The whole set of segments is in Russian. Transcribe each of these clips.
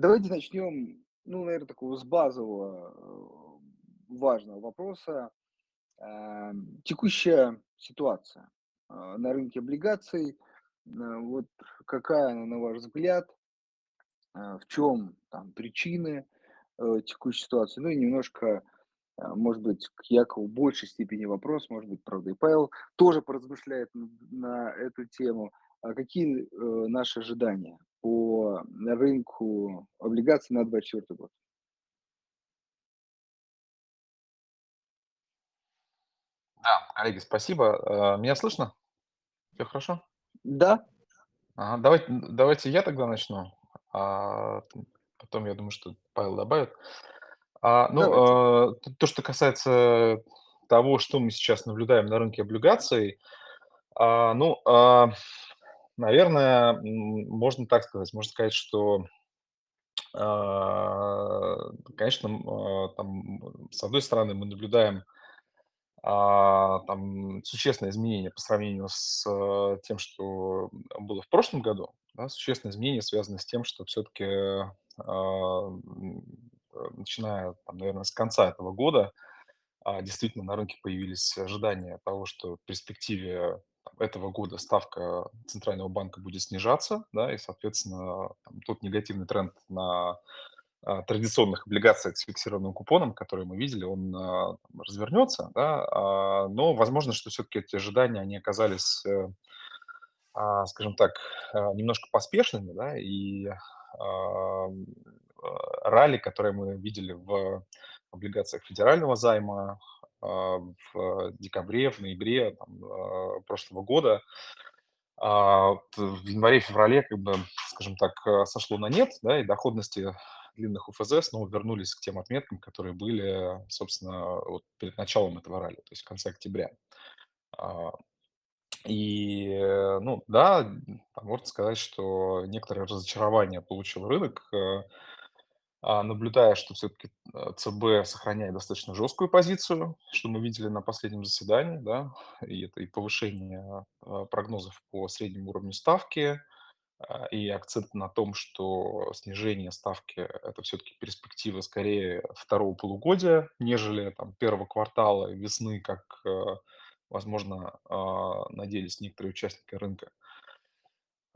Давайте начнем, ну, наверно, такого с базового, э, важного вопроса. Эм, текущая ситуация, а, на рынке облигаций. Н вот какая она, на ваш взгляд? В чём там причины, э, текущей ситуации? Ну и немножко, может быть, к Якову в большей степени вопрос, может быть, правда, и Павел тоже поразмышляет на эту тему. А какие, э, наши ожидания по рынку облигаций на 24 год? Да, коллеги, спасибо. Э, меня слышно? Всё хорошо? Да. Ага, давайте давайте я тогда начну, а потом, я думаю, что Павел добавит. А, ну, т то, что касается того, что мы сейчас наблюдаем на рынке облигаций, а, ну, а, наверное, можно так сказать. Можно сказать, что, а, конечно, а, там, с одной стороны, мы наблюдаем, а, там существенное изменение по сравнению с тем, что было в прошлом году. Да, существенное изменение связано с тем, что э, начиная там, наверно, с конца этого года, действительно на рынке появились ожидания того, что в перспективе этого года ставка центрального банка будет снижаться, да, и, соответственно, там тот негативный тренд на, а, традиционных облигациях с фиксированным купоном, который мы видели, он, а, там развернется, да. А, но возможно, что всё-таки эти ожидания, они оказались, э, скажем так, немножко поспешными, да, и, ралли, которое мы видели в облигациях федерального займа, в декабре, в ноябре там, а, прошлого года, а, в январе-феврале, как бы, скажем так, а, сошло на нет, да, и доходности длинных ОФЗ снова вернулись к тем отметкам, которые были, собственно, вот перед началом этого ралли, то есть в конце октября. А, и, ну да, можно сказать, что некоторое разочарование получил рынок, э, а, наблюдая, что всё-таки, э, ЦБ сохраняет достаточно жесткую позицию, что мы видели на последнем заседании, да. И это и повышение, а, прогнозов по среднему уровню ставки, а, и акцент на том, что снижение ставки- это всё-таки перспектива скорее второго полугодия, нежели там первого квартала весны, как, возможно, а, надеялись некоторые участники рынка.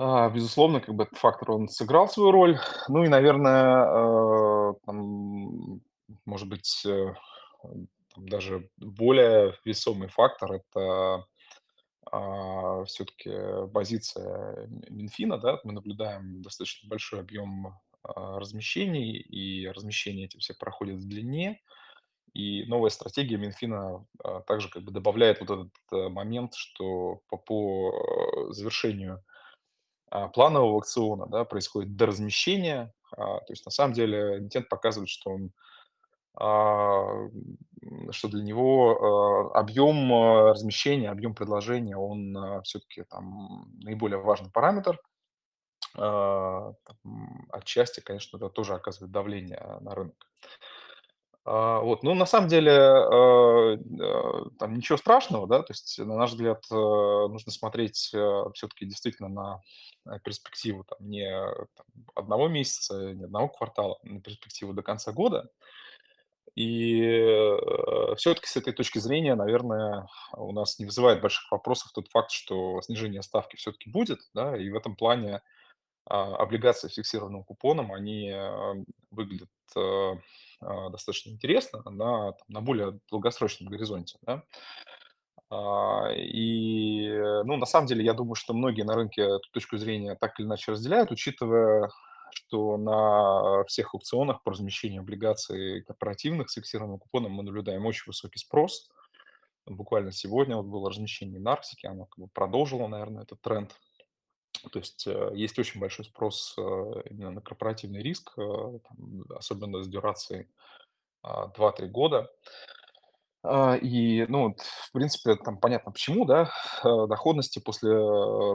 А, безусловно, как бы этот фактор, он сыграл свою роль. Ну и, наверное, э, там, может быть, э, там даже более весомый фактор- это, а, всё-таки позиция Минфина, да. Мы наблюдаем достаточно большой объем, а, размещений, и размещения эти все проходят в длине. И новая стратегия Минфина, также как бы добавляет вот этот, э, момент, что по по завершению, планового аукциона, да, происходит доразмещение. А, то есть на самом деле эмитент показывает, что он, а, что для него, а, объем, а, размещения, объем предложения, он, а, всё-таки там наиболее важный параметр. А, отчасти, конечно, это тоже оказывает давление на рынок. А, вот, ну, на самом деле, а, а, там ничего страшного, да. То есть, на наш взгляд, э, нужно смотреть, всё-таки действительно на, перспективу там не там 1 месяца, не 1 квартала, а на перспективу до конца года. И, э, всё-таки с этой точки зрения, наверное, у нас не вызывает больших вопросов тот факт, что снижение ставки всё-таки будет, да. И в этом плане, а, облигации с фиксированным купоном, они, выглядят, достаточно интересно на там, на более долгосрочном горизонте, да. А, и, ну, на самом деле, я думаю, что многие на рынке эту точку зрения так или иначе разделяют, учитывая, что на всех аукционах по размещению облигаций корпоративных с фиксированным купоном мы наблюдаем очень высокий спрос. Буквально сегодня вот было размещение на Арктике, оно как бы продолжило, наверно, этот тренд. То есть, э, есть очень большой спрос, э, именно на корпоративный риск, э, особенно с дюрацией, а, 2-3 года. А, и, ну в принципе, там понятно почему, да. Доходности после,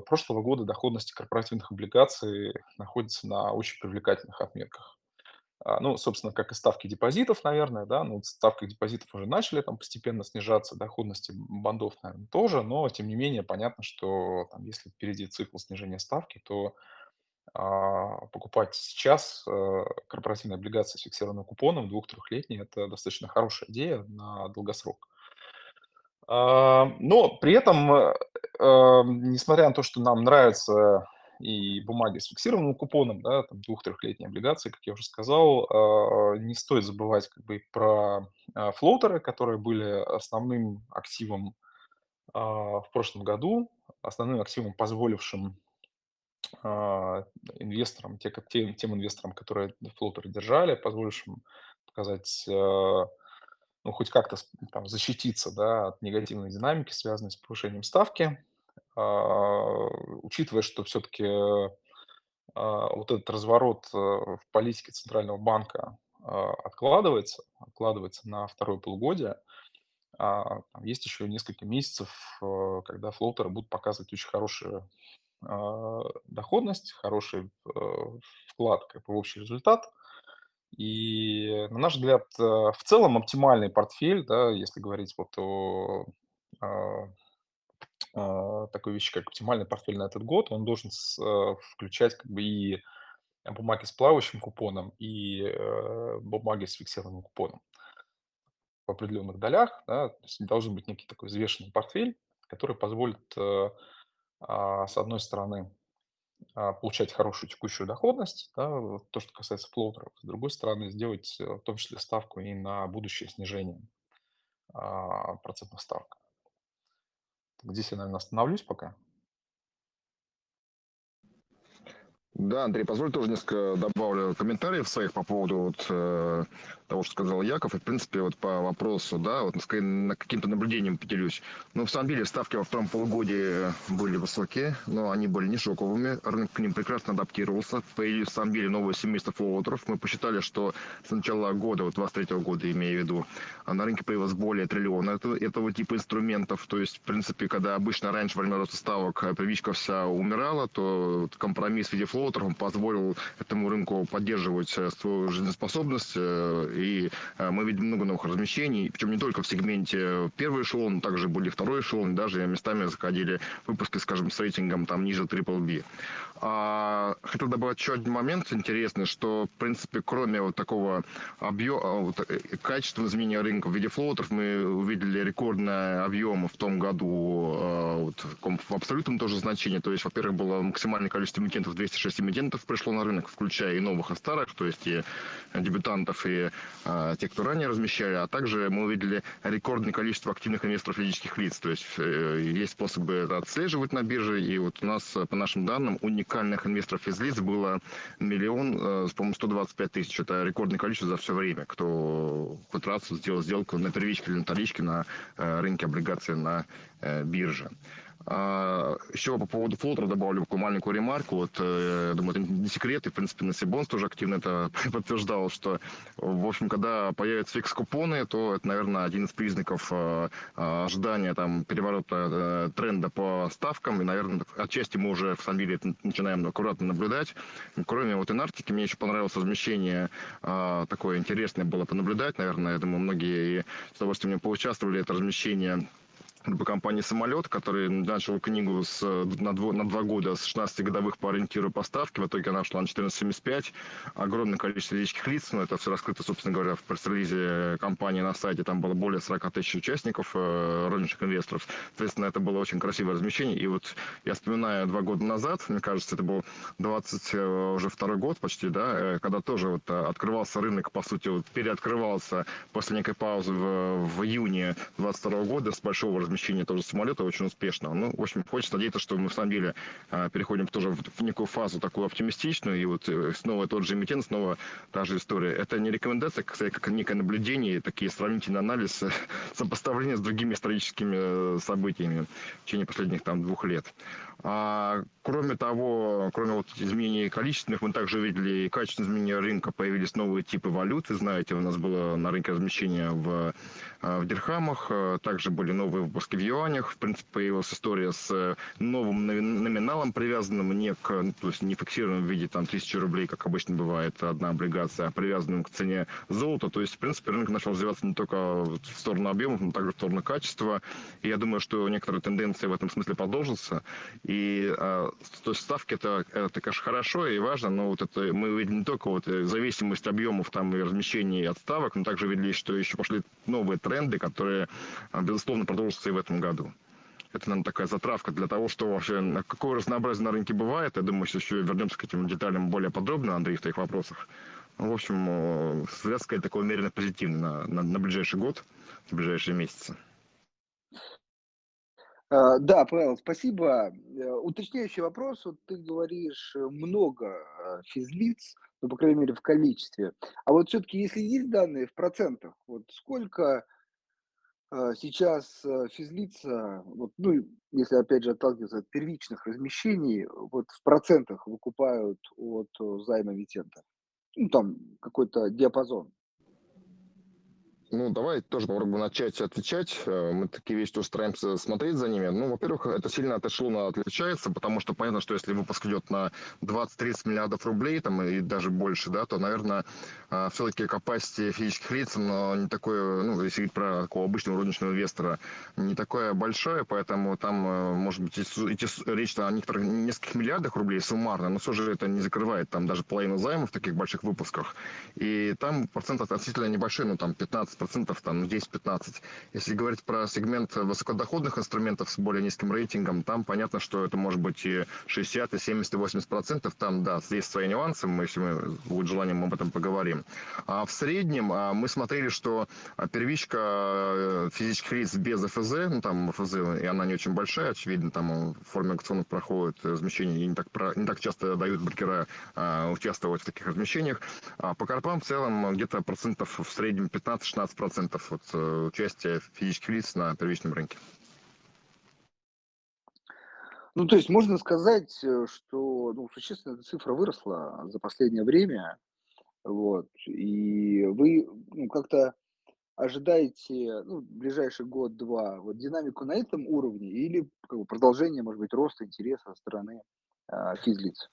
прошлого года, доходности корпоративных облигаций находятся на очень привлекательных отметках. А, ну, собственно, как и ставки депозитов, наверное, да. Ну, ставки депозитов уже начали там постепенно снижаться, доходности бандов, наверно, тоже. Но тем не менее понятно, что там, если впереди цикл снижения ставки, то, а, покупать сейчас э, корпоративные облигации с фиксированным купоном двух-трехлетние- это достаточно хорошая идея на долгосрок. А, но при этом, эм, несмотря на то, что нам нравятся и бумаги с фиксированным купоном, да, там двух-трехлетние облигации, как я уже сказал, а, не стоит забывать как бы про, а, флоутеры, которые были основным активом, а, в прошлом году, основным активом, позволившим, инвесторам, те тем тем инвесторам, которые флоутеры держали, позволившим показать, ну, хоть как-то там защититься, да, от негативной динамики, связанной с повышением ставки. А, учитывая, что всё-таки, а, вот этот разворот, э, в политике центрального банка, а, откладывается откладывается на второе полугодие, там есть еще несколько месяцев, э, когда флоутеры будут показывать очень хорошую, доходность, хороший, э, вклад в общий результат. И, на наш взгляд, э, в целом оптимальный портфель, да, если говорить вот о, такой вещи, как оптимальный портфель на этот год, он должен с э, включать как бы и бумаги с плавающим купоном, и, э, бумаги с фиксированным купоном в определенных долях, да. То есть должен быть некий такой взвешенный портфель, который позволит, э, а, с одной стороны, а, получать хорошую текущую доходность, да, то, что касается флоутеров. С другой стороны, сделать, э, в том числе ставку и на будущее снижение, а, процентных ставок. Здесь я, наверно, остановлюсь пока. Да, Андрей, позволь тоже несколько добавлю комментариев своих по поводу вот, э, того, что сказал Яков. И, в принципе, вот по вопросу, да, вот на каким-то наблюдением поделюсь. Ну, в самом деле, ставки во втором полугодии были высокие, но они были не шоковыми. Рынок к ним прекрасно адаптировался. Появились, в самом деле, новые семейства флоутеров. Мы посчитали, что с начала года, вот 23 года, имею в виду, на рынке появилось более триллиона этого, этого типа инструментов. То есть, в принципе, когда обычно раньше во время роста ставок привычка вся умирала, то компромисс в виде флоутеров позволил этому рынку поддерживать свою жизнеспособность э, и э, мы видим много новых размещений, причем не только в сегменте первый эшелон, также были второй эшелон, даже местами заходили выпуски, скажем, с рейтингом там ниже Triple B. А, хотел добавить еще один момент интересный, что, в принципе, кроме вот такого объема, вот, э, качественного изменения рынка в виде флоутеров, мы увидели рекордные объемы в том году а, вот, в абсолютном тоже значении. То есть, во-первых, было максимальное количество эмитентов, 206 эмитентов пришло на рынок, включая и новых, и старых, то есть и дебютантов, и а, те, кто ранее размещали. А также мы увидели рекордное количество активных инвесторов физических лиц. То есть э, есть способы это отслеживать на бирже. И вот у нас, по нашим данным, уник уникальных инвесторов из лиц было миллион, э, по-моему, 125 тысяч. Это рекордное количество за все время, кто пытался сделать сделку на первичке или на вторичке на э, рынке облигаций на э, бирже. А, еще по поводу флотера добавлю такую маленькую ремарку. Вот, э, думаю, это не секрет, и, в принципе, на Сибонс тоже активно это подтверждал, что, в общем, когда появятся фикс-купоны, то это, наверное, один из признаков э, ожидания там, переворота э, тренда по ставкам. И, наверное, отчасти мы уже в самом деле начинаем аккуратно наблюдать. Кроме вот Инартики, мне еще понравилось размещение такое интересное было понаблюдать. Наверное, я думаю, многие с удовольствием поучаствовали. Это размещение по компании «Самолет», который начал книгу с, на, дво, на два года с 16-годовых по ориентиру поставки. В итоге она шла на 14,75. Огромное количество физических лиц. Но это все раскрыто, собственно говоря, в пресс-релизе компании на сайте. Там было более 40 тысяч участников, э, розничных инвесторов. Соответственно, это было очень красивое размещение. И вот я вспоминаю два года назад, мне кажется, это был 20 э, уже второй год почти, да, э, когда тоже вот э, открывался рынок, по сути, вот переоткрывался после некой паузы в, в июне 22 года с большого размещения размещение тоже самолета очень успешного. Ну, в общем, хочется надеяться, что мы, в самом деле, а, переходим тоже в некую фазу такую оптимистичную, и вот э, снова тот же эмитент, снова та же история. Это не рекомендация, кстати, как некое наблюдение, такие сравнительный анализ, сопоставление с другими историческими э, событиями в течение последних там двух лет. А, кроме того, кроме вот изменений количественных, мы также видели и качественные изменения рынка, появились новые типы валюты. Знаете, у нас было на рынке размещения в, а, в дирхамах, также были новые выпуски в юанях. В принципе, появилась история с новым номиналом, привязанным не к, ну, то есть не фиксированным в виде там 1000 рублей, как обычно бывает одна облигация, а привязанным к цене золота. То есть, в принципе, рынок начал развиваться не только в сторону объемов, но также в сторону качества. И я думаю, что некоторые тенденции в этом смысле продолжатся. И то есть ставки это, это, конечно, хорошо и важно, но вот это мы видим не только вот зависимость объемов там и размещений отставок, но также видели, что еще пошли новые тренды, которые, безусловно, продолжатся и в этом году. Это, наверное, такая затравка для того, что вообще какое разнообразие на рынке бывает. Я думаю, что еще вернемся к этим деталям более подробно, Андрей, в твоих вопросах. Ну, в общем, взгляд, сказать, такой умеренно позитивный на, на, на ближайший год, на ближайшие месяцы. А, да, Павел, спасибо. Э, уточняющий вопрос. Вот ты говоришь э, много э, физлиц, ну, по крайней мере, в количестве. А вот все-таки, если есть данные в процентах, вот сколько сейчас физлица, вот, ну, если опять же отталкиваться от первичных размещений, вот в процентах выкупают от займа Витента? Ну, там какой-то диапазон. Ну, давай тоже попробуем начать отвечать. Э, мы такие вещи тоже стараемся смотреть за ними. Ну, во-первых, это сильно от эшелона отличается, потому что понятно, что если выпуск идет на 20-30 миллиардов рублей, там, и даже больше, да, то, наверное, э, все-таки capacity физических лиц, но не такое, ну, если говорить про такого обычного розничного инвестора, не такое большое, поэтому там, э, может быть, идти речь о некоторых нескольких миллиардах рублей суммарно, но все же это не закрывает там даже половину займов в таких больших выпусках. И там процент относительно небольшой, ну, там 15 процентов, там 10-15. Если говорить про сегмент высокодоходных инструментов с более низким рейтингом, там понятно, что это может быть и 60, и 70, и 80 процентов. Там, да, есть свои нюансы, мы, если мы будет желание, мы об этом поговорим. А в среднем а, мы смотрели, что первичка э, физических лиц без ФЗ, ну там ФЗ, и она не очень большая, очевидно, там в форме акционов проходит размещение, и не так, не так часто дают брокера а, участвовать в таких размещениях. А по корпам в целом где-то процентов в среднем 15-16 процентов от э, участия физических лиц на первичном рынке. Ну, то есть можно сказать, э, что ну, существенно цифра выросла за последнее время, вот, и вы ну, как-то ожидаете ну, ближайший год-два вот динамику на этом уровне или как бы, продолжение, может быть, роста интереса со стороны э, физлиц?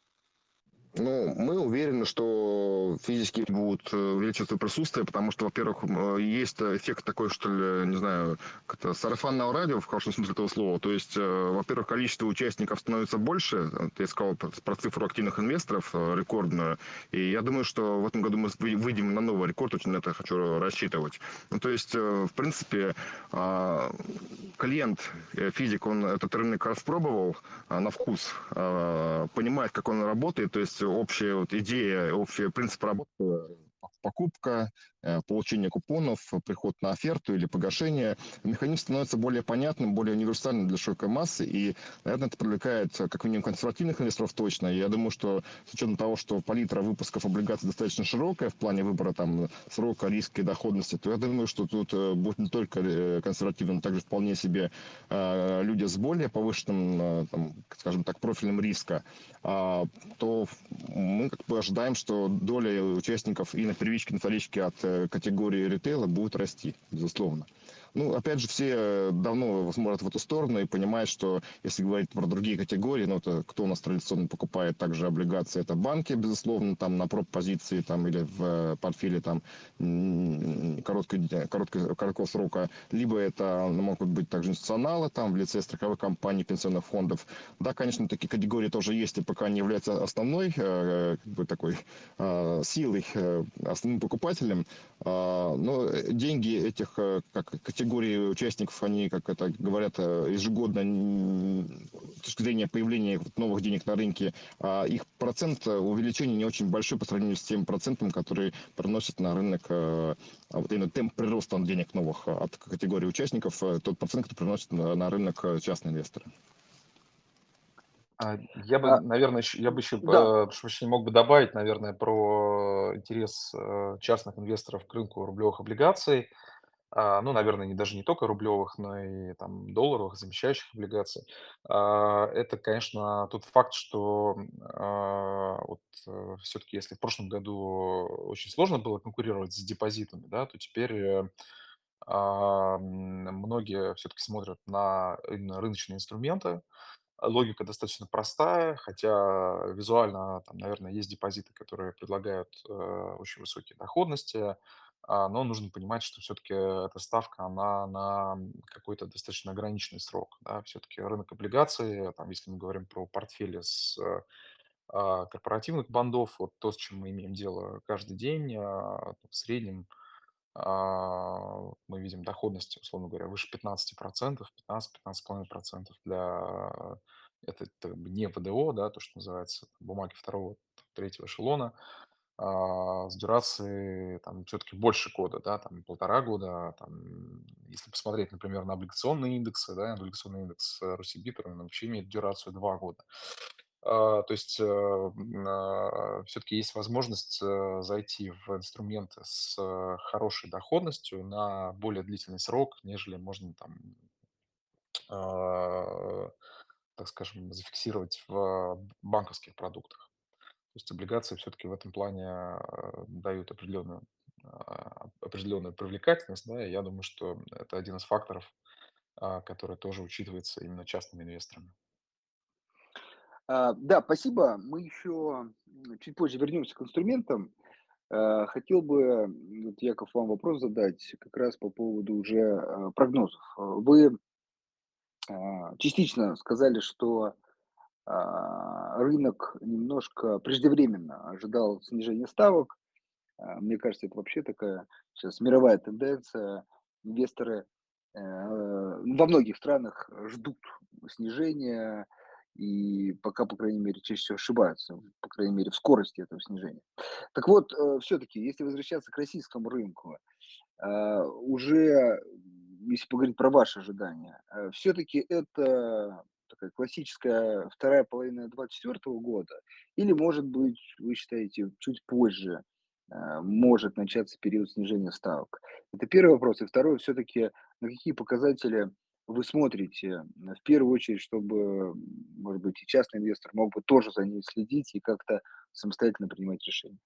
Ну, мы уверены, что физически будут э, увеличивать свое присутствие, потому что, во-первых, э, есть эффект такой, что ли, не знаю, как-то сарафанного радио, в хорошем смысле этого слова. То есть, э, во-первых, количество участников становится больше. Я сказал про цифру активных инвесторов рекордную. И я думаю, что в этом году мы выйдем на новый рекорд, очень на это хочу рассчитывать. Ну, то есть, в принципе, а, клиент, физик, он этот рынок распробовал на вкус, понимает, как он работает, то есть общая вот идея, общий принцип работы покупка, э, получение купонов, приход на оферту или погашение. Механизм становится более понятным, более универсальным для широкой массы, и, наверное, это привлекает э, как минимум консервативных инвесторов точно. И я думаю, что с учетом того, что палитра выпусков облигаций достаточно широкая в плане выбора там срока, риска и доходности, то я думаю, что тут э, будет не только консервативным, но также вполне себе люди с более повышенным, там, скажем так, профилем риска, а, то мы как бы ожидаем, что доля участников и на первичке, на вторичке от э, категории ритейла будет расти, безусловно. Ну, опять же, все э, давно смотрят в эту сторону и понимают, что если говорить про другие категории, ну, это кто у нас традиционно покупает также облигации, это банки, безусловно, там на проб позиции там или в э, портфеле там короткой, короткого, короткого срока, либо это ну, могут быть также институционалы там в лице страховых компаний, пенсионных фондов. Да, конечно, такие категории тоже есть, и пока не являются основной э, как бы такой силой, основным покупателем, а, но деньги этих как категорий категории участников, они, как это говорят, э, ежегодно, с точки зрения появления новых денег на рынке, а их процент увеличения не очень большой по сравнению с тем процентом, который приносит на рынок э, а вот именно темп прироста денег новых от категории участников, э, тот процент, который приносит на рынок частные инвесторы. А, я бы, а, наверное, еще, я бы еще, да. прошу мог бы добавить, наверное, про интерес частных инвесторов к рынку рублевых облигаций. А, ну, наверное, не даже не только рублевых, но и там долларовых, замещающих облигаций. А, это, конечно, тот факт, что а, вот э, все-таки, если в прошлом году очень сложно было конкурировать с депозитами, да, то теперь многие все-таки смотрят на именно рыночные инструменты. Логика достаточно простая, хотя визуально там, наверное, есть депозиты, которые предлагают э, очень высокие доходности, но нужно понимать, что все-таки эта ставка, она на какой-то достаточно ограниченный срок. Да? Все-таки рынок облигаций, там, если мы говорим про портфели с э, а, корпоративных бандов, вот то, с чем мы имеем дело каждый день, а, в среднем а, мы видим доходность, условно говоря, выше 15%, 15-15,5% для это, это не ВДО, да, то, что называется бумаги второго, третьего эшелона, а, с дюрацией там все-таки больше года, да, там полтора года, там, если посмотреть, например, на облигационные индексы, да, облигационный индекс э, Росибитр, он вообще имеет дюрацию два года. А, то есть все-таки есть возможность э, зайти в инструменты с э, хорошей доходностью на более длительный срок, нежели можно там, а, так скажем, зафиксировать в банковских продуктах. То есть облигации все-таки в этом плане э, дают определенную, а, определенную привлекательность, да, и я думаю, что это один из факторов, а, который тоже учитывается именно частными инвесторами. А, да, спасибо. Мы еще чуть позже вернемся к инструментам. А, хотел бы, вот, Яков, вам вопрос задать как раз по поводу уже а, прогнозов. А, Вы а, частично сказали, что а, рынок немножко преждевременно ожидал снижения ставок. А, Мне кажется, это вообще такая сейчас мировая тенденция. Инвесторы э, во многих странах ждут снижения, и пока, по крайней мере, чаще всего ошибаются, по крайней мере, в скорости этого снижения. Так вот, все-таки, если возвращаться к российскому рынку, а, уже, если поговорить про ваши ожидания, все-таки это такая классическая вторая половина 24 года, или, может быть, вы считаете, чуть позже а, может начаться период снижения ставок? Это первый вопрос. И второй, все-таки, на какие показатели вы смотрите, в первую очередь, чтобы, может быть, и частный инвестор мог бы тоже за ней следить и как-то самостоятельно принимать решения?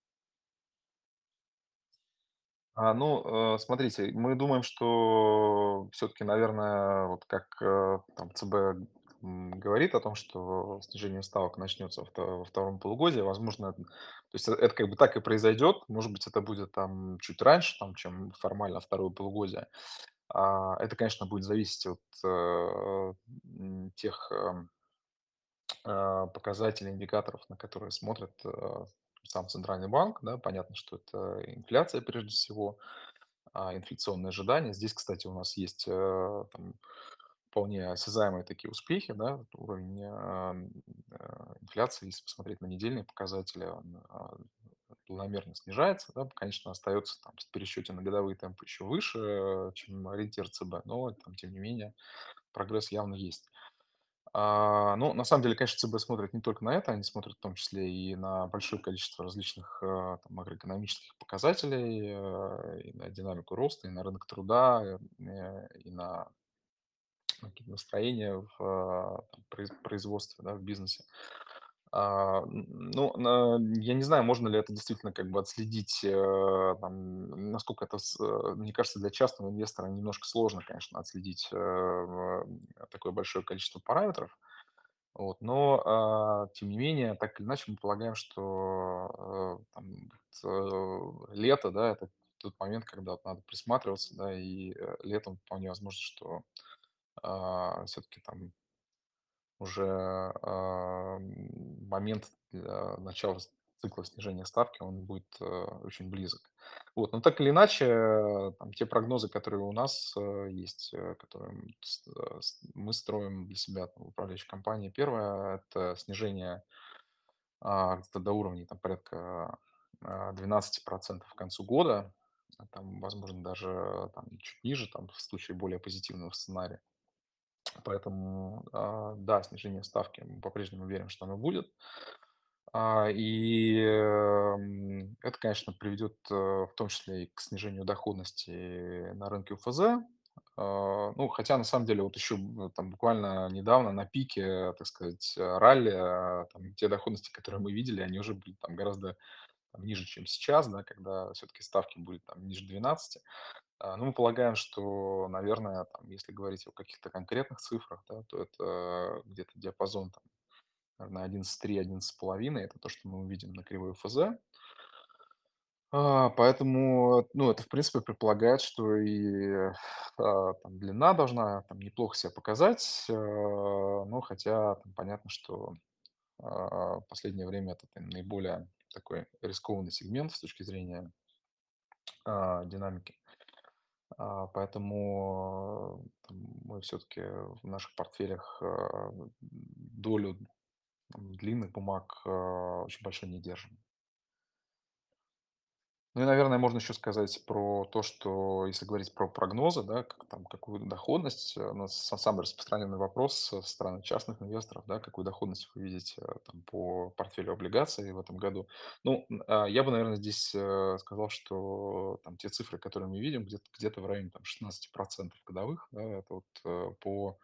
А, ну, э, смотрите, мы думаем, что все-таки, наверное, вот как э, там ЦБ говорит о том, что снижение ставок начнется во вто- во втором полугодии, возможно, то есть э, это как бы так и произойдет, может быть, это будет там чуть раньше, там, чем формально второе полугодие. А, Это, конечно, будет зависеть от э, тех эм, э, показателей, индикаторов, на которые смотрит сам Центральный банк. Да, понятно, что это инфляция прежде всего, а, инфляционные ожидания. Здесь, кстати, у нас есть там, вполне осязаемые такие успехи, да, уровень а, э, инфляции, если посмотреть на недельные показатели, он а, планомерно снижается, да, конечно, остается там в пересчете на годовые темпы еще выше, э, чем ориентир ЦБ, но там, тем не менее, прогресс явно есть. А, ну, на самом деле, конечно, ЦБ смотрит не только на это, они смотрят в том числе и на большое количество различных э, там, макроэкономических показателей, э, и на динамику роста, и на рынок труда, э, и на какие-то настроения в а, производстве, да, в бизнесе. А, ну, я не знаю, можно ли это действительно как бы отследить, э, там, насколько это, э, мне кажется, для частного инвестора немножко сложно, конечно, отследить э, в- такое большое количество параметров. Вот, но, а, тем не менее, так или иначе, мы полагаем, что там, лето, да, это тот момент, когда надо присматриваться, да, и летом вполне возможно, что все-таки там уже а, момент начала цикла снижения ставки, он будет э, очень близок. Вот, но так или иначе, э, там, те прогнозы, которые у нас э, есть, э, которые мы строим для себя там, в управляющей компании, первое– это снижение а, где-то до уровней там, порядка а, 12% к концу года, а там, возможно, даже там, чуть ниже, там, в случае более позитивного сценария. Поэтому, а, да, снижение ставки, мы по-прежнему верим, что оно будет. А, И эм, это, конечно, приведет э, в том числе и к снижению доходности на рынке УФЗ. А, Ну, хотя, на самом деле, вот еще м, там буквально недавно на пике, так сказать, э, ралли, там, те доходности, которые мы видели, они уже были там гораздо там, ниже, чем сейчас, да, когда все-таки ставки были там ниже 12. А, ну, мы полагаем, что, наверное, там, если говорить о каких-то конкретных цифрах, да, то это где-то диапазон там, наверное, 11,3-11,5. Это то, что мы увидим на кривой ФЗ. А, поэтому, ну, это, в принципе, предполагает, что и а, там, длина должна там, неплохо себя показать. Ну, хотя там, понятно, что в последнее время это там, наиболее такой рискованный сегмент с точки зрения динамики. А, поэтому там, мы все-таки в наших портфелях а, долю длинных бумаг а, очень большой не держим. Ну и, наверное, можно еще сказать про то, что если говорить про прогнозы, да, как, там, какую доходность, э, у нас са- самый распространенный вопрос со стороны частных инвесторов, да, какую доходность вы видите э, там, по портфелю облигаций в этом году. Ну, а, я бы, наверное, здесь э, сказал, что там те цифры, которые мы видим, где-то где-то в районе там, 16% годовых, да, это вот э, по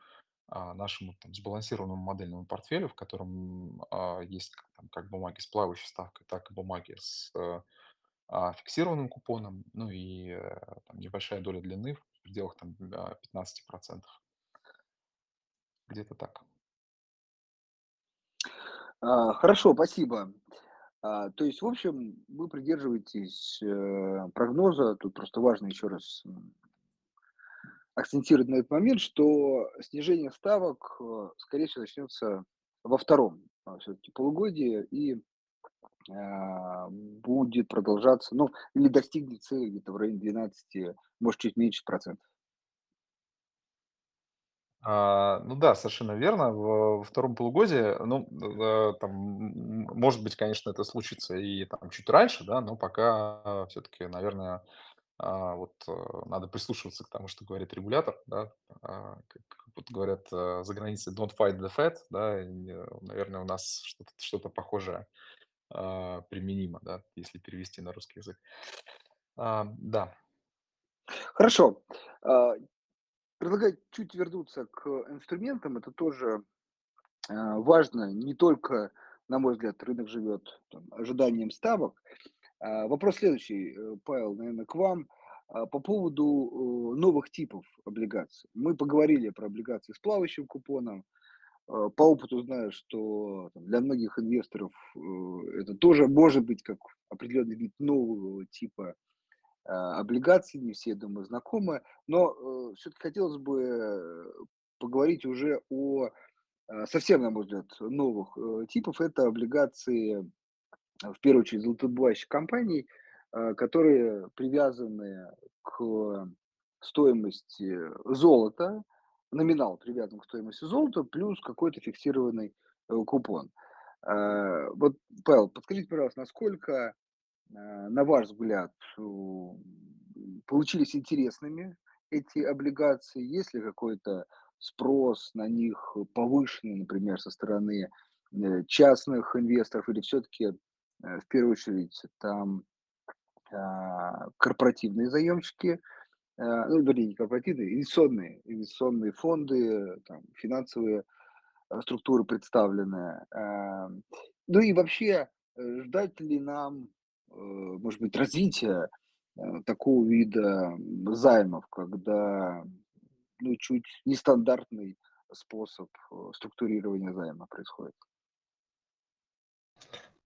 а, нашему там, сбалансированному модельному портфелю, в котором а, есть как, там, как бумаги с плавающей ставкой, так и бумаги с э, а, фиксированным купоном, ну и э, там небольшая доля длины в пределах там а, 15%. Где-то так. А, Хорошо, спасибо. А, То есть, в общем, вы придерживаетесь э, прогноза, тут просто важно еще раз акцентировать на этот момент, что снижение ставок, э, скорее всего, начнется во втором все-таки полугодии и а, будет продолжаться, ну, или достигнет цели где-то в районе 12, может, чуть меньше процентов. А, ну да, совершенно верно. В во втором полугодии, ну, там, может быть, конечно, это случится и там чуть раньше, да, но пока все-таки, наверное, а, вот э, надо прислушиваться к тому, что говорит регулятор, да, а, как вот говорят э, за границей don't fight the Fed, да, и, э, наверное, у нас что-то что-то похожее а, применимо, да, если перевести на русский язык. А, да. Хорошо. А, Предлагаю чуть вернуться к инструментам. Это тоже а, важно. Не только, на мой взгляд, рынок живет там, ожиданием ставок. Вопрос следующий, э, Павел, наверное, к вам. По поводу новых типов облигаций. Мы поговорили про облигации с плавающим купоном. Э, По опыту знаю, что для многих инвесторов э, это тоже может быть как определенный вид нового типа а, облигаций, не все, я думаю, знакомы, но все-таки хотелось бы э, поговорить уже о э, совсем, на мой взгляд, новых э, типов. Это облигации, э, в первую очередь, золотодобывающих компаний, э, которые привязаны к стоимости золота, номинал привязан к стоимости золота, плюс какой-то фиксированный э, купон. Э, Вот, Павел, подскажите, пожалуйста, насколько Э, на ваш взгляд, получились интересными эти облигации? Есть ли какой-то спрос на них повышенный, например, со стороны частных инвесторов, или все-таки в первую очередь там корпоративные заемщики, ну, вернее, не корпоративные, инвестиционные, инвестиционные фонды, там, финансовые э, структуры представлены. А, Ну и вообще, э, ждать ли нам э, может быть, развития э, такого вида займов, когда ну, чуть нестандартный способ э, структурирования займа происходит.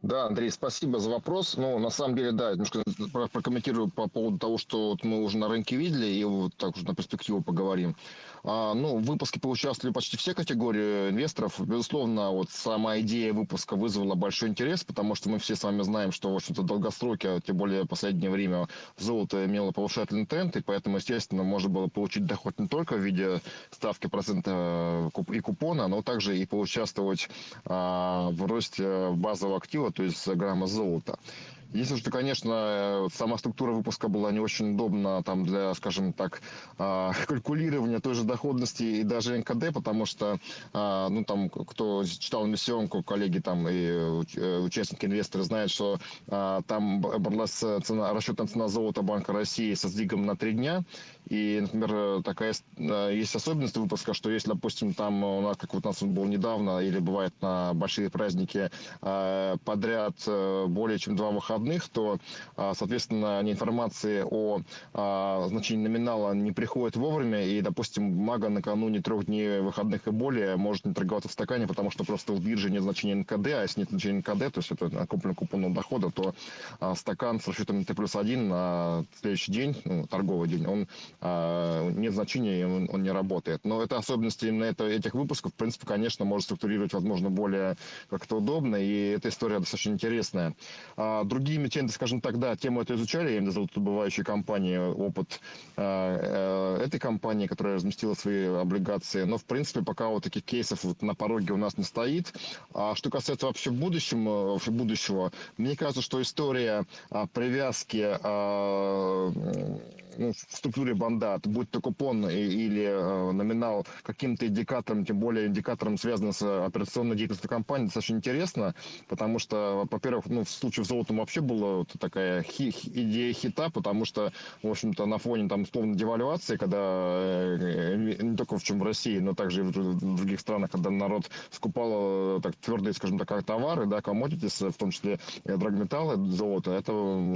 Да, Андрей, спасибо за вопрос. Ну, на самом деле, да, немножко прокомментирую по поводу того, что вот мы уже на рынке видели, и вот так уже на перспективу поговорим. А, ну, в выпуске поучаствовали почти все категории инвесторов. Безусловно, вот сама идея выпуска вызвала большой интерес, потому что мы все с вами знаем, что, в общем-то, в долгосроке, а тем более в последнее время, золото имело повышательный тренд, и поэтому, естественно, можно было получить доход не только в виде ставки процента э, и купона, но также и поучаствовать а, в росте базового актива, то есть грамма золота. Единственное, что, конечно, э, сама структура выпуска была не очень удобна там для, скажем так, а, калькулирования той же доходности и даже НКД, потому что, а, ну, там, кто читал миссионку, коллеги там и э, участники, инвесторы знают, что а, там бралась цена, расчетная цена золота Банка России со сдвигом на три дня, И, например, э, такая э, есть особенность выпуска, что если, допустим, там у нас, как вот у нас был недавно, или бывает на большие праздники подряд более чем два выходных, то, соответственно, информации о значении номинала не приходит вовремя, и, допустим, бумага накануне трех дней выходных и более может не торговаться в стакане, потому что просто в бирже нет значения НКД, а если нет значения НКД, то есть это накоплен купонного дохода, то стакан с расчетом Т плюс один на следующий день, ну, торговый день, он нет значения, он, он не работает. Но это особенности именно это, этих выпусков, в принципе, конечно, может структурировать, возможно, более как-то удобно, и эта история достаточно интересная. А, другие эмитенты, скажем так, да, тему эту изучали, я имею в виду золотодобывающие компании, опыт а, э, этой компании, которая разместила свои облигации, но, в принципе, пока вот таких кейсов вот на пороге у нас не стоит. А что касается вообще будущем, э, вообще будущего, мне кажется, что история а, привязки а, ну, в структуре банда, будь то купон или э, номинал каким-то индикатором, тем более индикатором, связанным с операционной деятельностью компании, достаточно интересно, потому что, во-первых, ну, в случае с золотом вообще была вот такая хи идея хита, потому что, в общем-то, на фоне там условно девальвации, когда э, не только в чем в России, но также и в других странах, когда народ скупал э, так твердые, скажем так, товары, да, commodities, в том числе драгметаллы, золото, эта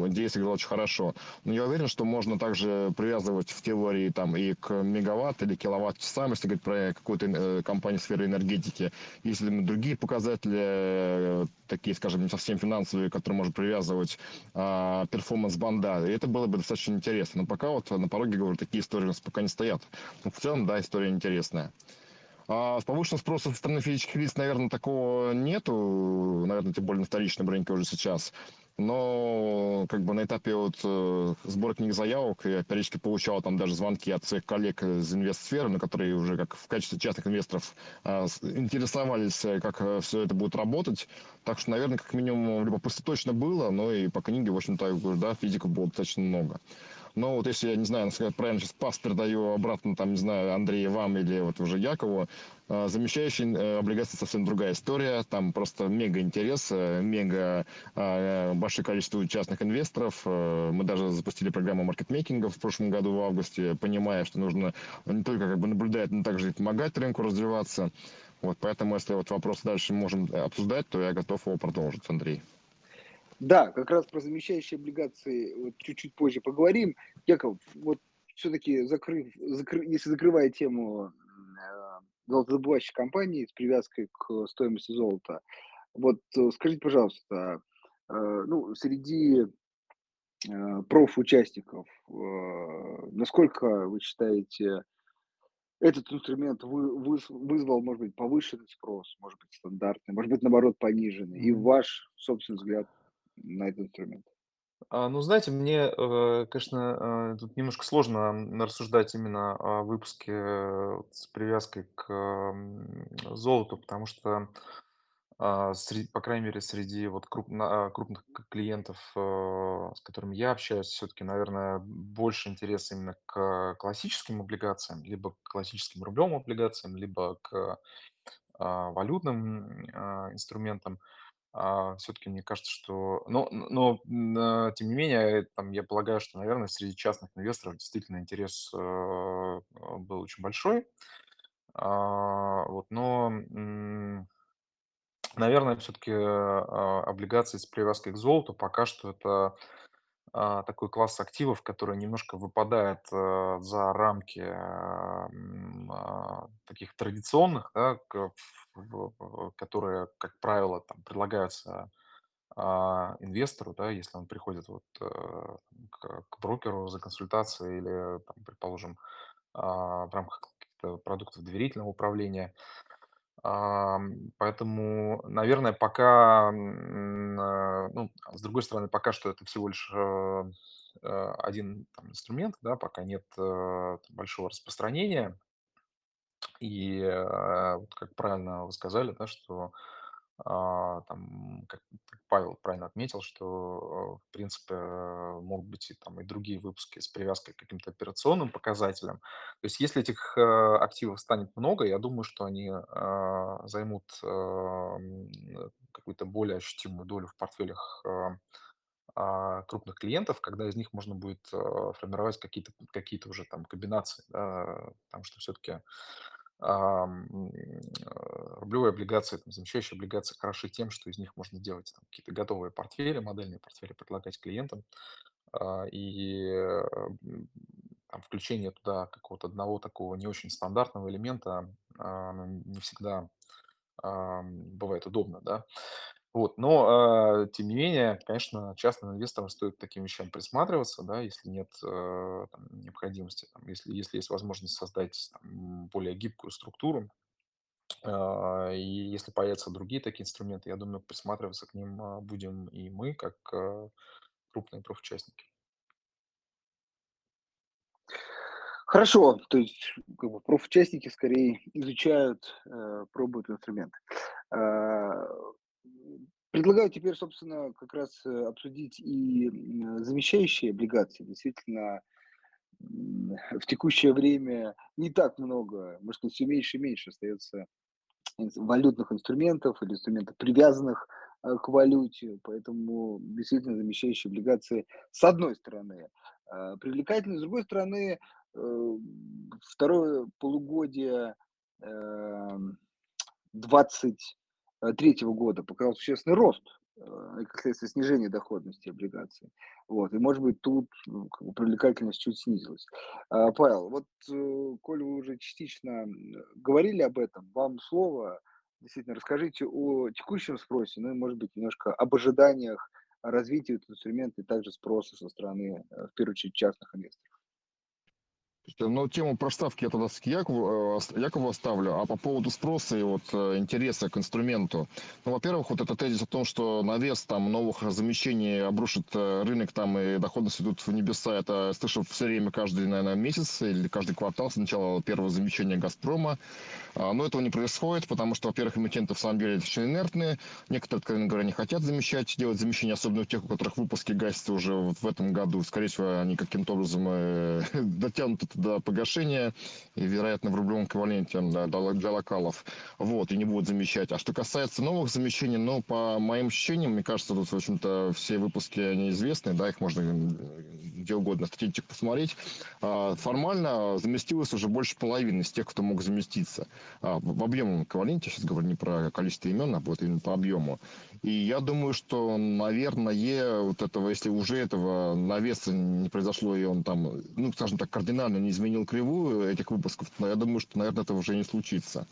идея сыграла очень хорошо. Но я уверен, что можно также привязывать в теории там и к мегаватт или киловатт часам, если говорить про какую-то э, компанию сферы энергетики. Если другие показатели, э, такие, скажем, не совсем финансовые, которые можно привязывать а, перформанс банда, это было бы достаточно интересно. Но пока вот на пороге, говорю, такие истории у нас пока не стоят. Но в целом, да, история интересная. А с повышенным спросом со стороны физических лиц, наверное, такого нету, наверное, тем более на вторичном рынке уже сейчас. Но как бы на этапе вот э, сбора книг заявок я периодически получал там даже звонки от своих коллег из инвестсферы, на которые уже как в качестве частных инвесторов э, интересовались, э, как э, все это будет работать. Так что, наверное, как минимум любопытство точно было, но и по книге, в общем-то, да, физиков было достаточно много. Но вот если я не знаю, насколько правильно сейчас пас передаю обратно, там, не знаю, Андрея вам или вот уже Якову, а, замещающие э, облигации совсем другая история. Там просто мега интерес, э, мега а, большое количество частных инвесторов. Э, мы даже запустили программу маркетмейкинга в прошлом году в августе, понимая, что нужно не только как бы наблюдать, но также и помогать рынку развиваться. Вот, поэтому, если вот вопрос дальше можем обсуждать, то я готов его продолжить, Андрей. Да, как раз про замещающие облигации вот чуть-чуть позже поговорим. Яков, вот все-таки закрыв, закры, если закрывая тему э, золотодобывающей компании с привязкой к стоимости золота, вот э, скажите, пожалуйста, э, ну, среди э, профучастников, э, насколько вы считаете, этот инструмент вы, вы, вызвал, может быть, повышенный спрос, может быть, стандартный, может быть, наоборот, пониженный, и ваш собственный взгляд на этот инструмент? А, ну, знаете, мне, э, конечно, э, тут немножко сложно рассуждать именно о выпуске э, с привязкой к золоту, потому что, а, по крайней мере, среди вот крупных клиентов, с которыми я общаюсь, все-таки, наверное, больше интереса именно к классическим облигациям, либо к классическим рублевым облигациям, либо к а, валютным инструментам. А, все-таки мне кажется, что... Но, но м, а, тем не менее, там, я полагаю, что, наверное, среди частных инвесторов действительно интерес э, а, был очень большой. Вот, но, наверное, все-таки облигации с привязкой к золоту пока что это а, такой класс активов, который немножко выпадает э, за рамки а, а, таких традиционных, да, которые, как правило, там, предлагаются инвестору, да, если он приходит вот э, к, брокеру за консультацией или, там, предположим, в рамках каких-то продуктов доверительного управления. Ам, поэтому, наверное, пока, а, ну, с другой стороны, пока что это всего лишь э, э, один там, инструмент, да, пока нет э, большого распространения. И э, вот как правильно вы сказали, да, что а, там, как, Павел правильно отметил, что, э, в принципе, э, могут быть и, там, и другие выпуски с привязкой к каким-то операционным показателям. То есть если этих э, активов станет много, я думаю, что они займут какую-то более ощутимую долю в портфелях а, крупных клиентов, когда из них можно будет формировать какие-то какие уже там комбинации, да, потому что все-таки рублевые облигации, там, замещающие облигации хороши тем, что из них можно делать там, какие-то готовые портфели, модельные портфели предлагать клиентам. А, и э, там, включение туда какого-то одного такого не очень стандартного элемента не всегда бывает удобно, да. Вот, но, э, тем не менее, конечно, частным инвесторам стоит к таким вещам присматриваться, да, если нет э, там, необходимости, там, если, если есть возможность создать там, более гибкую структуру, э, и если появятся другие такие инструменты, я думаю, присматриваться к ним э, будем и мы, как э, крупные профучастники. Хорошо, то есть как бы, профучастники скорее изучают, э, пробуют инструменты. Э, предлагаю теперь, собственно, как раз э, обсудить и замещающие облигации. Действительно, в текущее время не так много, может быть, все меньше и меньше остается валютных инструментов или инструментов, привязанных к валюте, поэтому действительно замещающие облигации с одной стороны привлекательны, с другой стороны Э, второе полугодие 2023 эм, года показал существенный рост э, и, как следствие, снижение доходности облигаций. Вот. И, может быть, тут ну, привлекательность чуть снизилась. А, Павел, вот, э, коль вы уже частично говорили об этом, вам слово. Действительно, расскажите о текущем спросе, ну и, может быть, немножко об ожиданиях развития этого инструмента и также спроса со стороны, в первую очередь, частных инвесторов. Ну, тему проставки я тогда к Якову, э, Якову оставлю. А по поводу спроса и вот э, интереса к инструменту. Ну, во-первых, вот этот тезис о том, что навес там новых замещений обрушит э, рынок там и доходность идут в небеса, это слышу все время каждый, наверное, месяц или каждый квартал с начала первого замещения «Газпрома». А, но этого не происходит, потому что, во-первых, эмитенты в самом деле очень инертные. Некоторые, откровенно говоря, не хотят замещать, делать замещение, особенно у тех, у которых выпуски гасятся уже вот в этом году. Скорее всего, они каким-то образом дотянут до погашения, и, вероятно, в рублевом эквиваленте для локалов. Вот, и не будут замещать. А что касается новых замещений, ну, по моим ощущениям, мне кажется, тут, в общем-то, все выпуски, они известны, да, их можно где угодно статистику посмотреть. А, формально заместилось уже больше половины из тех, кто мог заместиться а, в объемном эквиваленте, сейчас говорю не про количество имен, а вот именно по объему. И я думаю, что, наверное, вот этого, если уже этого навеса не произошло, и он там, ну, скажем так, кардинально не изменил кривую этих выпусков, но я думаю, что, наверное, это уже не случится.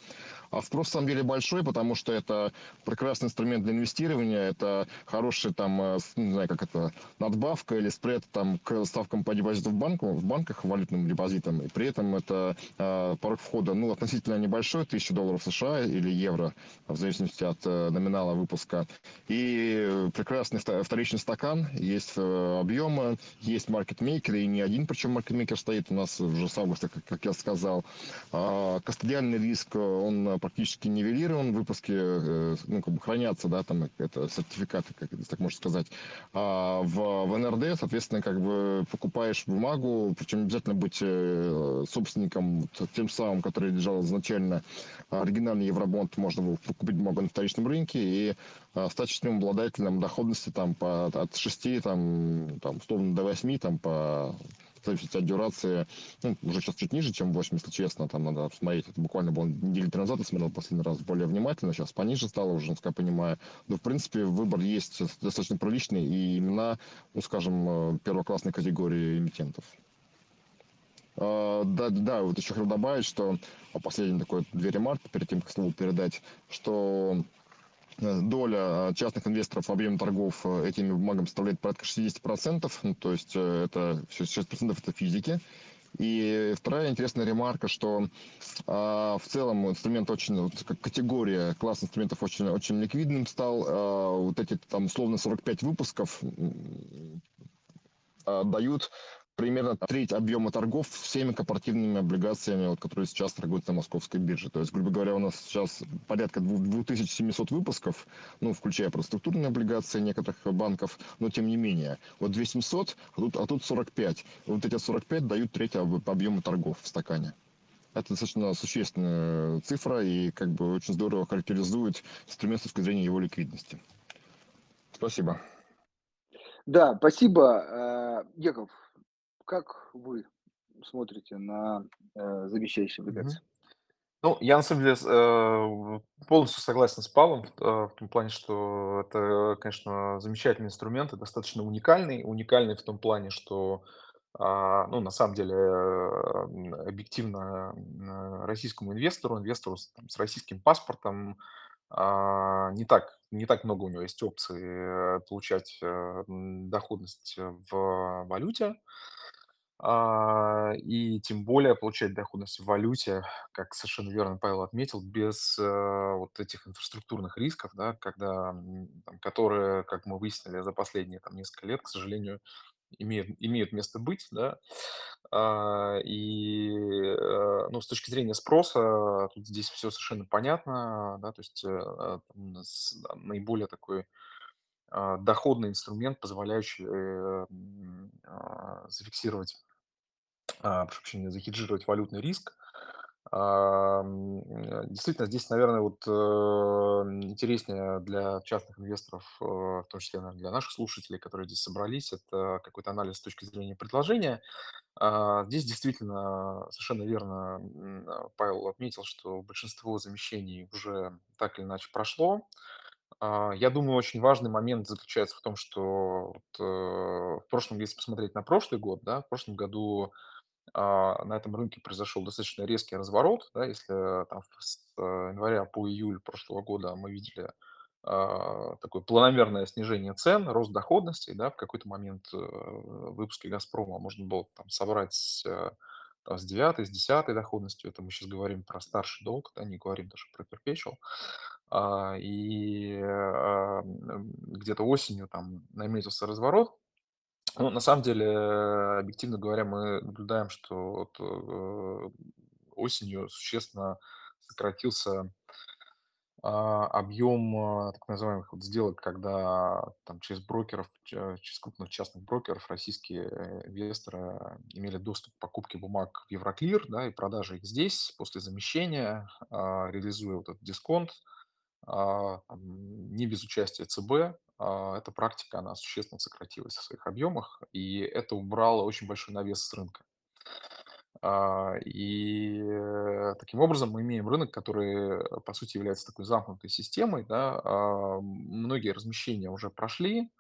А спрос, на самом деле, большой, потому что это прекрасный инструмент для инвестирования, это хорошая там, э, не знаю, как это, надбавка или спред там к ставкам по депозиту в, банку, в банках, валютным депозитам, и при этом это э, порог входа, ну, относительно небольшой, 1000 долларов США или евро, в зависимости от э, номинала выпуска. И прекрасный вторичный стакан, есть э, объемы, есть маркетмейкер, и не один, причем маркетмейкер стоит у нас уже с августа, как, как я сказал. А, кастодиальный риск, он практически нивелирован, выпуски э, ну, как бы хранятся, да, там это сертификаты, как так можно сказать. А в, в НРД, соответственно, как бы покупаешь бумагу, причем обязательно быть э, собственником тем самым, который лежал изначально оригинальный евробонд, можно было купить бумагу на вторичном рынке и а, стать счастливым обладателем доходности там по, от 6, там, там, условно, до 8, там, по от дюрации, ну, уже сейчас чуть ниже, чем 8, если честно, там надо посмотреть, это буквально было недели три назад, я смотрел последний раз более внимательно, сейчас пониже стало уже, насколько я понимаю, но, в принципе, выбор есть достаточно приличный, и именно, ну, скажем, э, первоклассной категории эмитентов. Uh, да, да, вот еще хотел добавить, что последний такой две ремарки перед тем, как слово передать, что доля э, частных инвесторов в объеме торгов э, этими бумагами составляет порядка 60%, ну, то есть это 60% это физики. И вторая интересная ремарка, что э, в целом инструмент очень, категория, класс инструментов очень, очень ликвидным стал. Э, вот эти там условно 45 выпусков э, дают примерно треть объема торгов всеми корпоративными облигациями, вот, которые сейчас торгуются на московской бирже. То есть, грубо говоря, у нас сейчас порядка 2700 выпусков, ну, включая просто структурные облигации некоторых банков, но тем не менее. Вот 2700, а тут, а тут 45. Вот эти 45 дают треть объема торгов в стакане. Это достаточно существенная цифра и как бы очень здорово характеризует инструмент с точки зрения его ликвидности. Спасибо. Да, спасибо. Э, Яков, как вы смотрите на, э, замещающие облигации? Ну, я на самом деле э, полностью согласен с Павлом в, э, в том плане, что это, конечно, замечательный инструмент и достаточно уникальный. Уникальный в том плане, что, а, ну, на самом деле, объективно, российскому инвестору, инвестору с, там, с российским паспортом, а, не так, не так много у него есть опций э, получать доходность в валюте. А, и тем более получать доходность в валюте, как совершенно верно Павел отметил, без, э, вот этих инфраструктурных рисков, да, когда, там, которые, как мы выяснили за последние там несколько лет, к сожалению, имеют имеют место быть, да. А, и, э, ну, с точки зрения спроса, тут здесь все совершенно понятно, да, то есть, э, там с наиболее такой, а, доходный инструмент, позволяющий, э, м, а, зафиксировать а, прощения, захеджировать валютный риск. Ам, э, действительно, здесь, наверное, вот, э, интереснее для частных инвесторов, э, в том числе, наверно, для наших слушателей, которые здесь собрались, это какой-то анализ с точки зрения предложения. А, здесь действительно совершенно верно, а, Павел отметил, что большинство замещений уже так или иначе прошло. А, я думаю, очень важный момент заключается в том, что вот, в прошлом, если посмотреть на прошлый год, да, в прошлом году а, на этом рынке произошел достаточно резкий разворот, да, если там с э, января по июль прошлого года мы видели а, такое планомерное снижение цен, рост доходности, да, в какой-то момент э, в выпуске «Газпрома» можно было там собрать с, э, там, с 9 с десятой доходностью, это мы сейчас говорим про старший долг, да, не говорим даже про А, и а, где-то осенью там наметился разворот, ну, на самом деле, объективно говоря, мы наблюдаем, что вот, э, осенью существенно сократился а, объем а, так называемых вот сделок, когда там через брокеров, через крупных частных брокеров российские э, инвесторы имели доступ к покупке бумаг в Евроклир, да, и продаже их здесь после замещения, а, реализуя вот этот дисконт а, не без участия ЦБ. А, Эта практика, она существенно сократилась в своих объемах, и это убрало очень большой навес с рынка. А, И э, таким образом мы имеем рынок, который, э, по сути, является такой замкнутой системой. Да? а, Многие размещения уже прошли,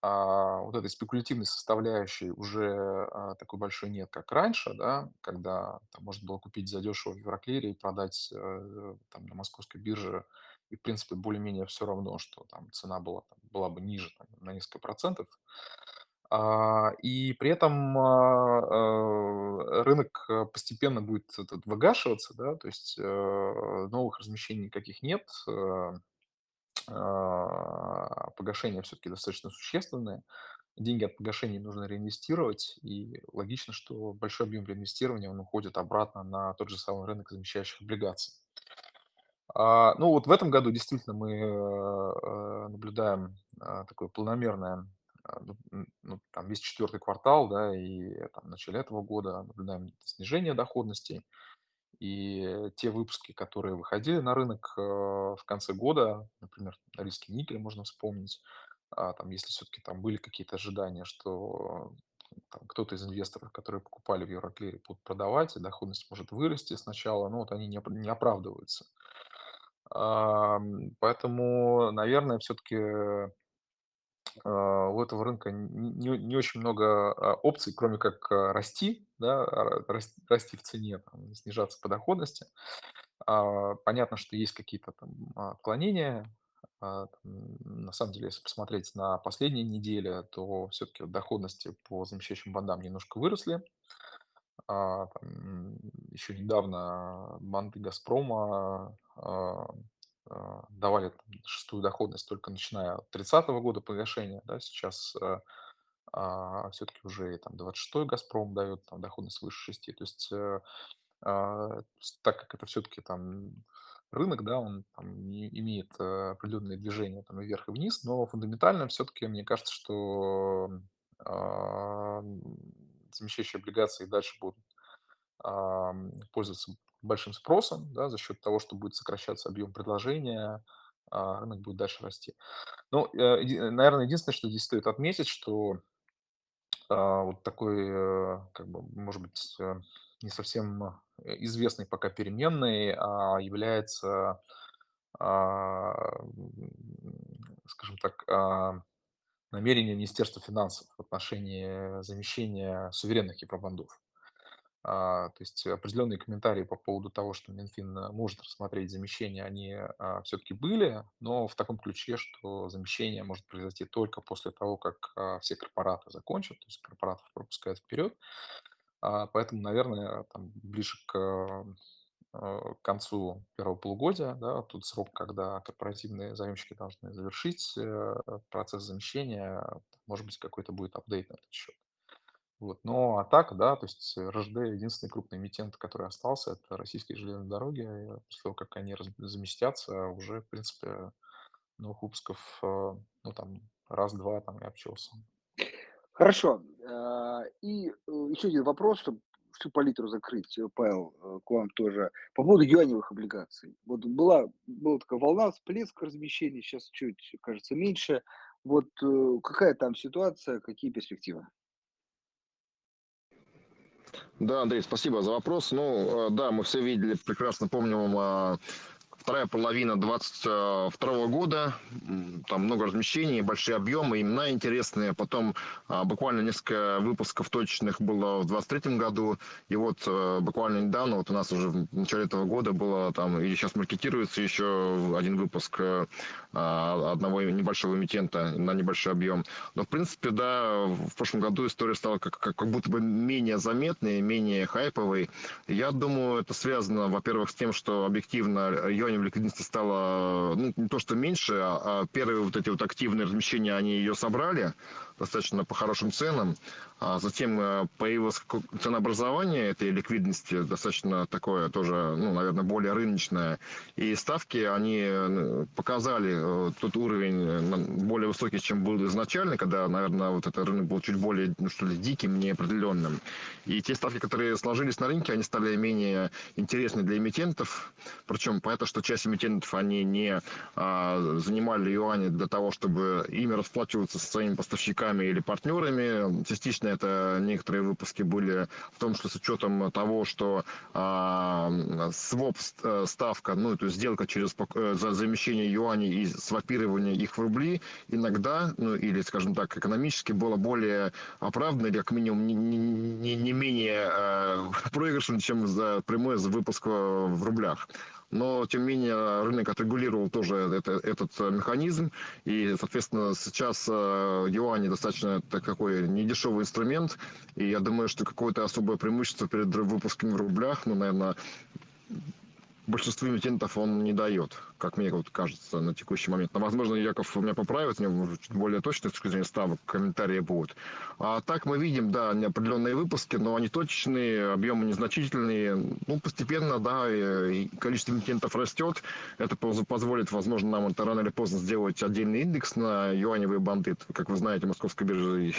вот этой спекулятивной составляющей уже такой большой нет, как раньше, да, когда там, можно было купить задешево в Евроклире и продать э, там, на московской бирже, и, в принципе, более-менее все равно, что там цена была, там, была бы ниже там, на несколько процентов. А, и при этом а, э, рынок э, постепенно будет этот выгашиваться, да, то есть э, новых размещений никаких нет, а, погашения все-таки достаточно существенные. Деньги от погашений нужно реинвестировать, и логично, что большой объем реинвестирования, он уходит обратно на тот же самый рынок замещающих облигаций. А, ну, вот в этом году действительно мы э, э, наблюдаем а, такое планомерное, а, ну, ну, там весь четвертый квартал, да, и там, в начале этого года наблюдаем снижение доходностей. И те выпуски, которые выходили на рынок, э, в конце года, например, Норильский никель можно вспомнить, там, если все-таки там были какие-то ожидания, что там кто-то из инвесторов, которые покупали в Евроклире, будут продавать, и доходность может вырасти сначала, но вот они не оправдываются. Поэтому, наверное, все-таки а, у этого рынка не не очень много, а, опций, кроме как, а, расти, да, рас расти в цене, там, снижаться по доходности. Понятно, что есть какие-то там отклонения. На самом деле, если посмотреть на последние недели, то все-таки доходности по замещающим бандам немножко выросли. А, там, еще недавно банды «Газпрома», а, а, давали там шестую доходность только начиная от тридцатого года погашения, да, сейчас, э, а, все-таки уже там 26-й «Газпром» дает там доходность выше шести. То есть, э, так как это все-таки там рынок, да, он там не имеет, э, определенные движения там и вверх, и вниз, но фундаментально все-таки мне кажется, что, замещающие облигации и дальше будут пользоваться большим спросом, да, за счет того, что будет сокращаться объем предложения, а рынок будет дальше расти. Ну, э, еди наверное, единственное, что здесь стоит отметить, что, а, вот такой, э, как бы, может быть, э, не совсем, э, известной пока переменной, а, является, а, скажем так, намерение Министерства финансов в отношении замещения суверенных евробондов. А, то есть определенные комментарии по поводу того, что Минфин э, может рассмотреть замещение, они а, все-таки были, но в таком ключе, что замещение может произойти только после того, как а, все корпораты закончат, то есть корпоратов пропускают вперед. Поэтому, наверное, там ближе к э, к концу первого полугодия, да, тут срок, когда корпоративные заемщики должны завершить э, процесс замещения, может быть, какой-то будет апдейт на этот счет. Вот. Ну, а так, да, то есть э, РЖД единственный крупный эмитент, который остался, это российские железные дороги. После того, как они заместятся, уже, в принципе, новых выпусков, э, ну, там, раз-два там и обчелся. Хорошо. И э, еще один вопрос, чтобы всю палитру закрыть, э, Павел, э, к вам тоже. По поводу юаневых облигаций. Вот была, была такая волна, всплеск размещений, сейчас чуть, кажется, меньше. Вот э, какая там ситуация, какие перспективы? Да, Андрей, спасибо за вопрос. Ну, да, мы все видели, прекрасно помним, вторая половина 22 года, м, там много размещений, большие объемы, имена интересные. Потом а, буквально несколько выпусков точных было в 23 году. И вот э, буквально недавно, вот у нас уже в начале этого года было там, или сейчас маркетируется еще один выпуск э, а, одного небольшого эмитента на небольшой объем. Но, в принципе, да, в прошлом году история стала как, как, будто бы менее заметной, менее хайповой. Я думаю, это связано, во-первых, с тем, что объективно юанем ликвидности стало, ну, не то что меньше, а, а первые вот эти вот активные размещения, они ее собрали достаточно по хорошим ценам. А затем э, появилось ценообразование этой ликвидности, достаточно такое тоже, ну, наверное, более рыночное. И ставки, они э, показали э, тот уровень более высокий, чем был изначально, когда, наверное, вот этот рынок был чуть более, ну, что ли, диким, неопределенным. И те ставки, которые сложились на рынке, они стали менее интересны для эмитентов. Причем понятно, что часть эмитентов, они не а, занимали юани для того, чтобы ими расплачиваться со своими поставщиками или партнерами. Частично это некоторые выпуски были в том, что с учетом того, что а, своп э, ставка, ну, то есть сделка через э, за замещение юаней и свапирование их в рубли, иногда, ну, или, скажем так, экономически было более оправданно, или как минимум не, не, не менее э, проигрышным, чем за прямой выпуск в рублях но тем не менее рынок отрегулировал тоже это, этот э, механизм, и, соответственно, сейчас э, юань достаточно такой недешевый инструмент, и я думаю, что какое-то особое преимущество перед выпусками в рублях, ну, наверное, большинству эмитентов он не дает, как мне вот кажется на текущий момент. Но, возможно, Яков меня поправит, у него чуть более точные с точки зрения ставок, комментарии будут. А так мы видим, да, неопределенные выпуски, но они точечные, объемы незначительные. Ну, постепенно, да, количество эмитентов растет. Это позволит, возможно, нам это рано или поздно сделать отдельный индекс на юаневые банды. Как вы знаете, Московской бирже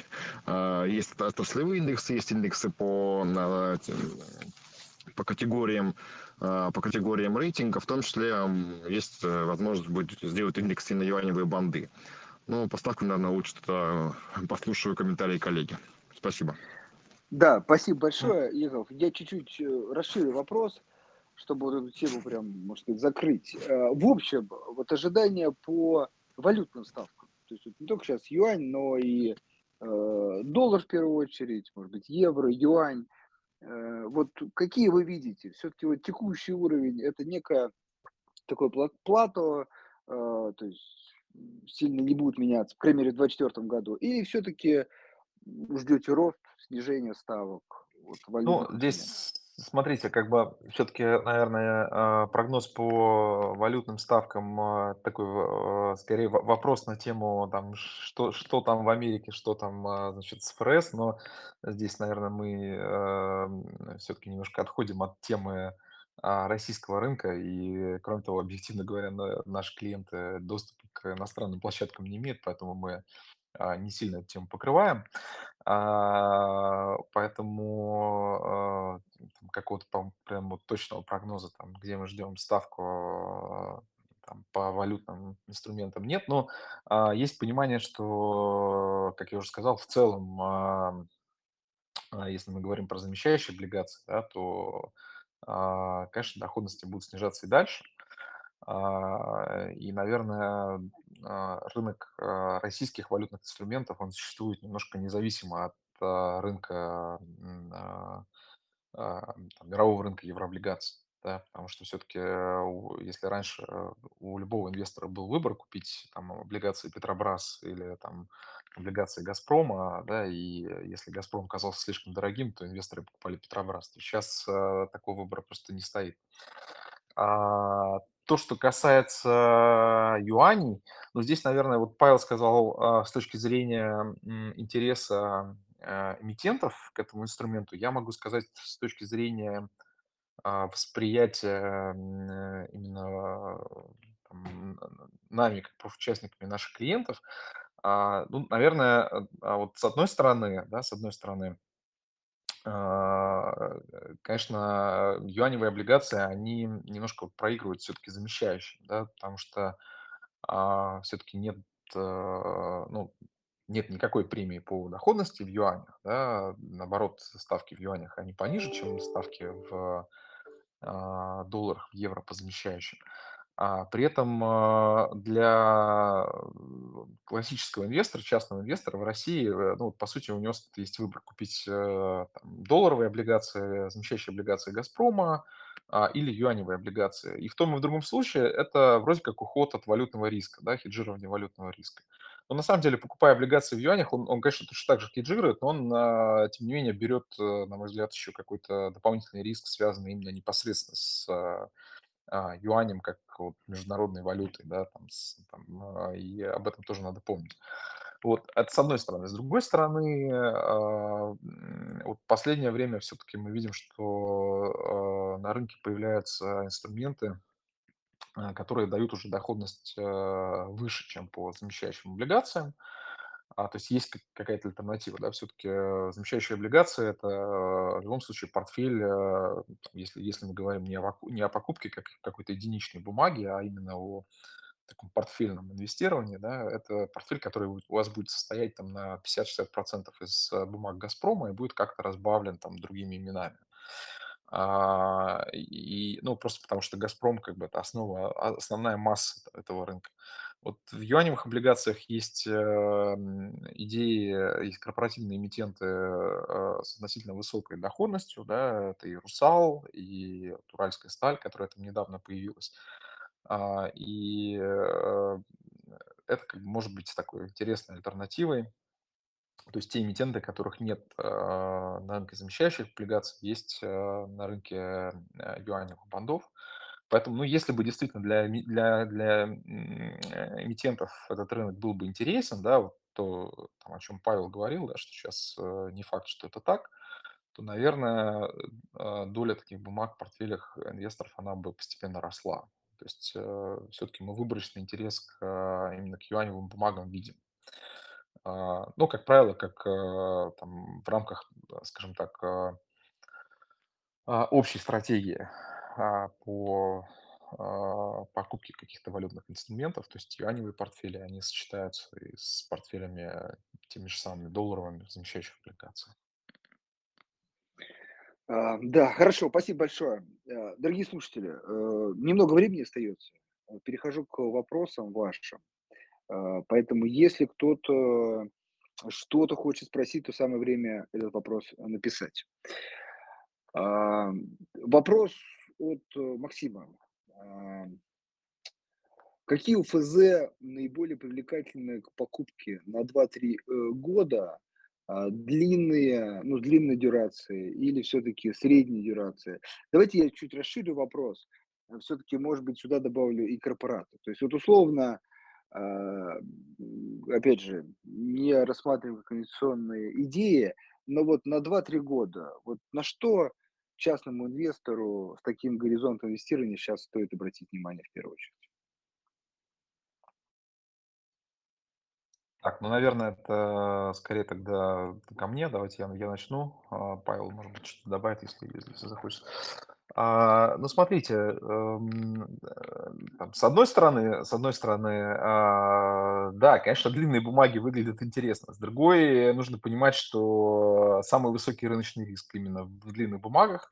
э, есть отраслевые индексы, есть индексы по, по категориям по категориям рейтинга, в том числе есть э, возможность будет сделать индексы на юаневые банды. Ну, поставку, наверное, лучше тогда послушаю комментарии коллеги. Спасибо. Да, спасибо большое, Егов. Я чуть-чуть э, расширю вопрос, чтобы вот эту тему прям, может быть, закрыть. В общем, вот ожидания по валютным ставкам. То есть вот не только сейчас юань, но и э, доллар в первую очередь, может быть, евро, юань. Э, вот какие вы видите? Все-таки вот текущий уровень это некое такое плато, э, то есть сильно не будет меняться, по крайней мере, в 2024 году. И все-таки ждете рост, снижение ставок? Вот, ну, здесь Смотрите, как бы все-таки, наверное, а, прогноз по валютным ставкам а, такой, а, скорее вопрос на тему, там, что, что там в Америке, что там, значит, с ФРС, но здесь, наверное, мы все-таки немножко отходим от темы российского рынка, и, кроме того, объективно говоря, наши клиенты доступ к иностранным площадкам не имеют, поэтому мы не сильно эту тему покрываем. А, поэтому, э, какого-то прям вот точного прогноза, там, где мы ждем ставку, там, по валютным инструментам нет, но а, есть понимание, что, как я уже сказал, в целом, а, а, если мы говорим про замещающие облигации, да, то, а, конечно, доходности будут снижаться и дальше. А, И, наверное, а, рынок а, российских валютных инструментов, он существует немножко независимо от а, рынка а, а, там, мирового рынка еврооблигаций, да, потому что все-таки, если раньше э, у любого инвестора был выбор купить там облигации Петробрас или там облигации Газпрома, да, и если Газпром казался слишком дорогим, то инвесторы покупали Петробрас. То сейчас э, такого выбора просто не стоит. А, то, что касается юаней, ну, здесь, наверное, вот Павел сказал, а, с точки зрения интереса а, эмитентов к этому инструменту, я могу сказать с точки зрения а, восприятия э, именно нами, как профучастниками наших клиентов, а, ну, наверное, э, вот с одной стороны, да, с одной стороны, э, конечно, юаневые облигации, они немножко проигрывают все-таки замещающим, да, потому что все-таки нет, э, ну, нет никакой премии по доходности в юанях, да, наоборот, ставки в юанях, они пониже, чем ставки в а, долларах, в евро по замещающим. А, при этом а, для э, классического инвестора, частного инвестора в России, э, ну, по сути, у него есть выбор купить э, там, долларовые облигации, замещающие облигации «Газпрома» а, или юаневые облигации. И в том и в другом случае это вроде как уход от валютного риска, да, хеджирование валютного риска. Но на самом деле, покупая облигации в юанях, он, он конечно, точно так же хеджирует, но он, а, тем не менее, берет, э, на мой взгляд, еще какой-то дополнительный риск, связанный именно непосредственно с а, а, юанем как вот международной валютой, да, там, с, там, а, и об этом тоже надо помнить. Вот, это с одной стороны. С другой стороны, а, вот последнее время все-таки мы видим, что а, на рынке появляются инструменты, а, которые дают уже доходность а, выше, чем по замещающим облигациям. А, то есть есть как- какая-то альтернатива, да, все-таки замещающие облигации– это э, в любом случае портфель, э, если, если мы говорим не о, не о покупке как, какой-то единичной бумаги, а именно о таком портфельном инвестировании, да, это портфель, который у вас будет состоять там на 50-60% из э, бумаг «Газпрома» и будет как-то разбавлен там другими именами. А, и, ну, просто потому что «Газпром» как бы это основа, а, основная масса этого рынка. Вот в юаневых облигациях есть э, идеи, э, есть корпоративные эмитенты э, с относительно высокой доходностью, да, это и «Русал», и «Уральская сталь», которая там недавно появилась. А, И это как бы может быть такой интересной альтернативой. То есть те эмитенты, которых нет на рынке замещающих облигаций, есть на рынке юаневых бандов. Поэтому, ну, если бы действительно для, для, для э, эмитентов этот рынок был бы интересен, да, вот то, там, о чем Павел говорил, да, что сейчас э, не факт, что это так, то, наверное, э, доля таких бумаг в портфелях инвесторов, она бы постепенно росла. То есть все-таки мы выборочный интерес к, именно к юаневым бумагам видим. А, Ну, как правило, как там, в рамках, скажем так, а, общей стратегии по а, покупке каких-то валютных инструментов, то есть юаневые портфели, они сочетаются и с портфелями э, теми же самыми долларовыми в замещающих облигациях. А, Да, хорошо, спасибо большое. Э, Дорогие слушатели, э, немного времени остается. Перехожу к вопросам вашим. А, Поэтому, если кто-то что-то хочет спросить, то самое время этот вопрос написать. А, Вопрос от э, Максима. А, Какие УФЗ наиболее привлекательны к покупке на 2-3 э, года? А, Длинные, ну, длинной дюрации или все-таки средней дюрации? Давайте я чуть расширю вопрос. Все-таки, может быть, сюда добавлю и корпораты. То есть вот условно, а, опять же, не рассматриваем как инвестиционные идеи, но вот на 2-3 года, вот на что частному инвестору с таким горизонтом инвестирования сейчас стоит обратить внимание в первую очередь? Так, ну, наверное, это скорее тогда ко мне. Давайте я, я начну. А, Павел, может быть, что-то добавить, если, если захочет. А, ну, смотрите, эм, э, с одной стороны, с одной стороны, а, да, конечно, длинные бумаги выглядят интересно. С другой, нужно понимать, что самый высокий рыночный риск именно в длинных бумагах.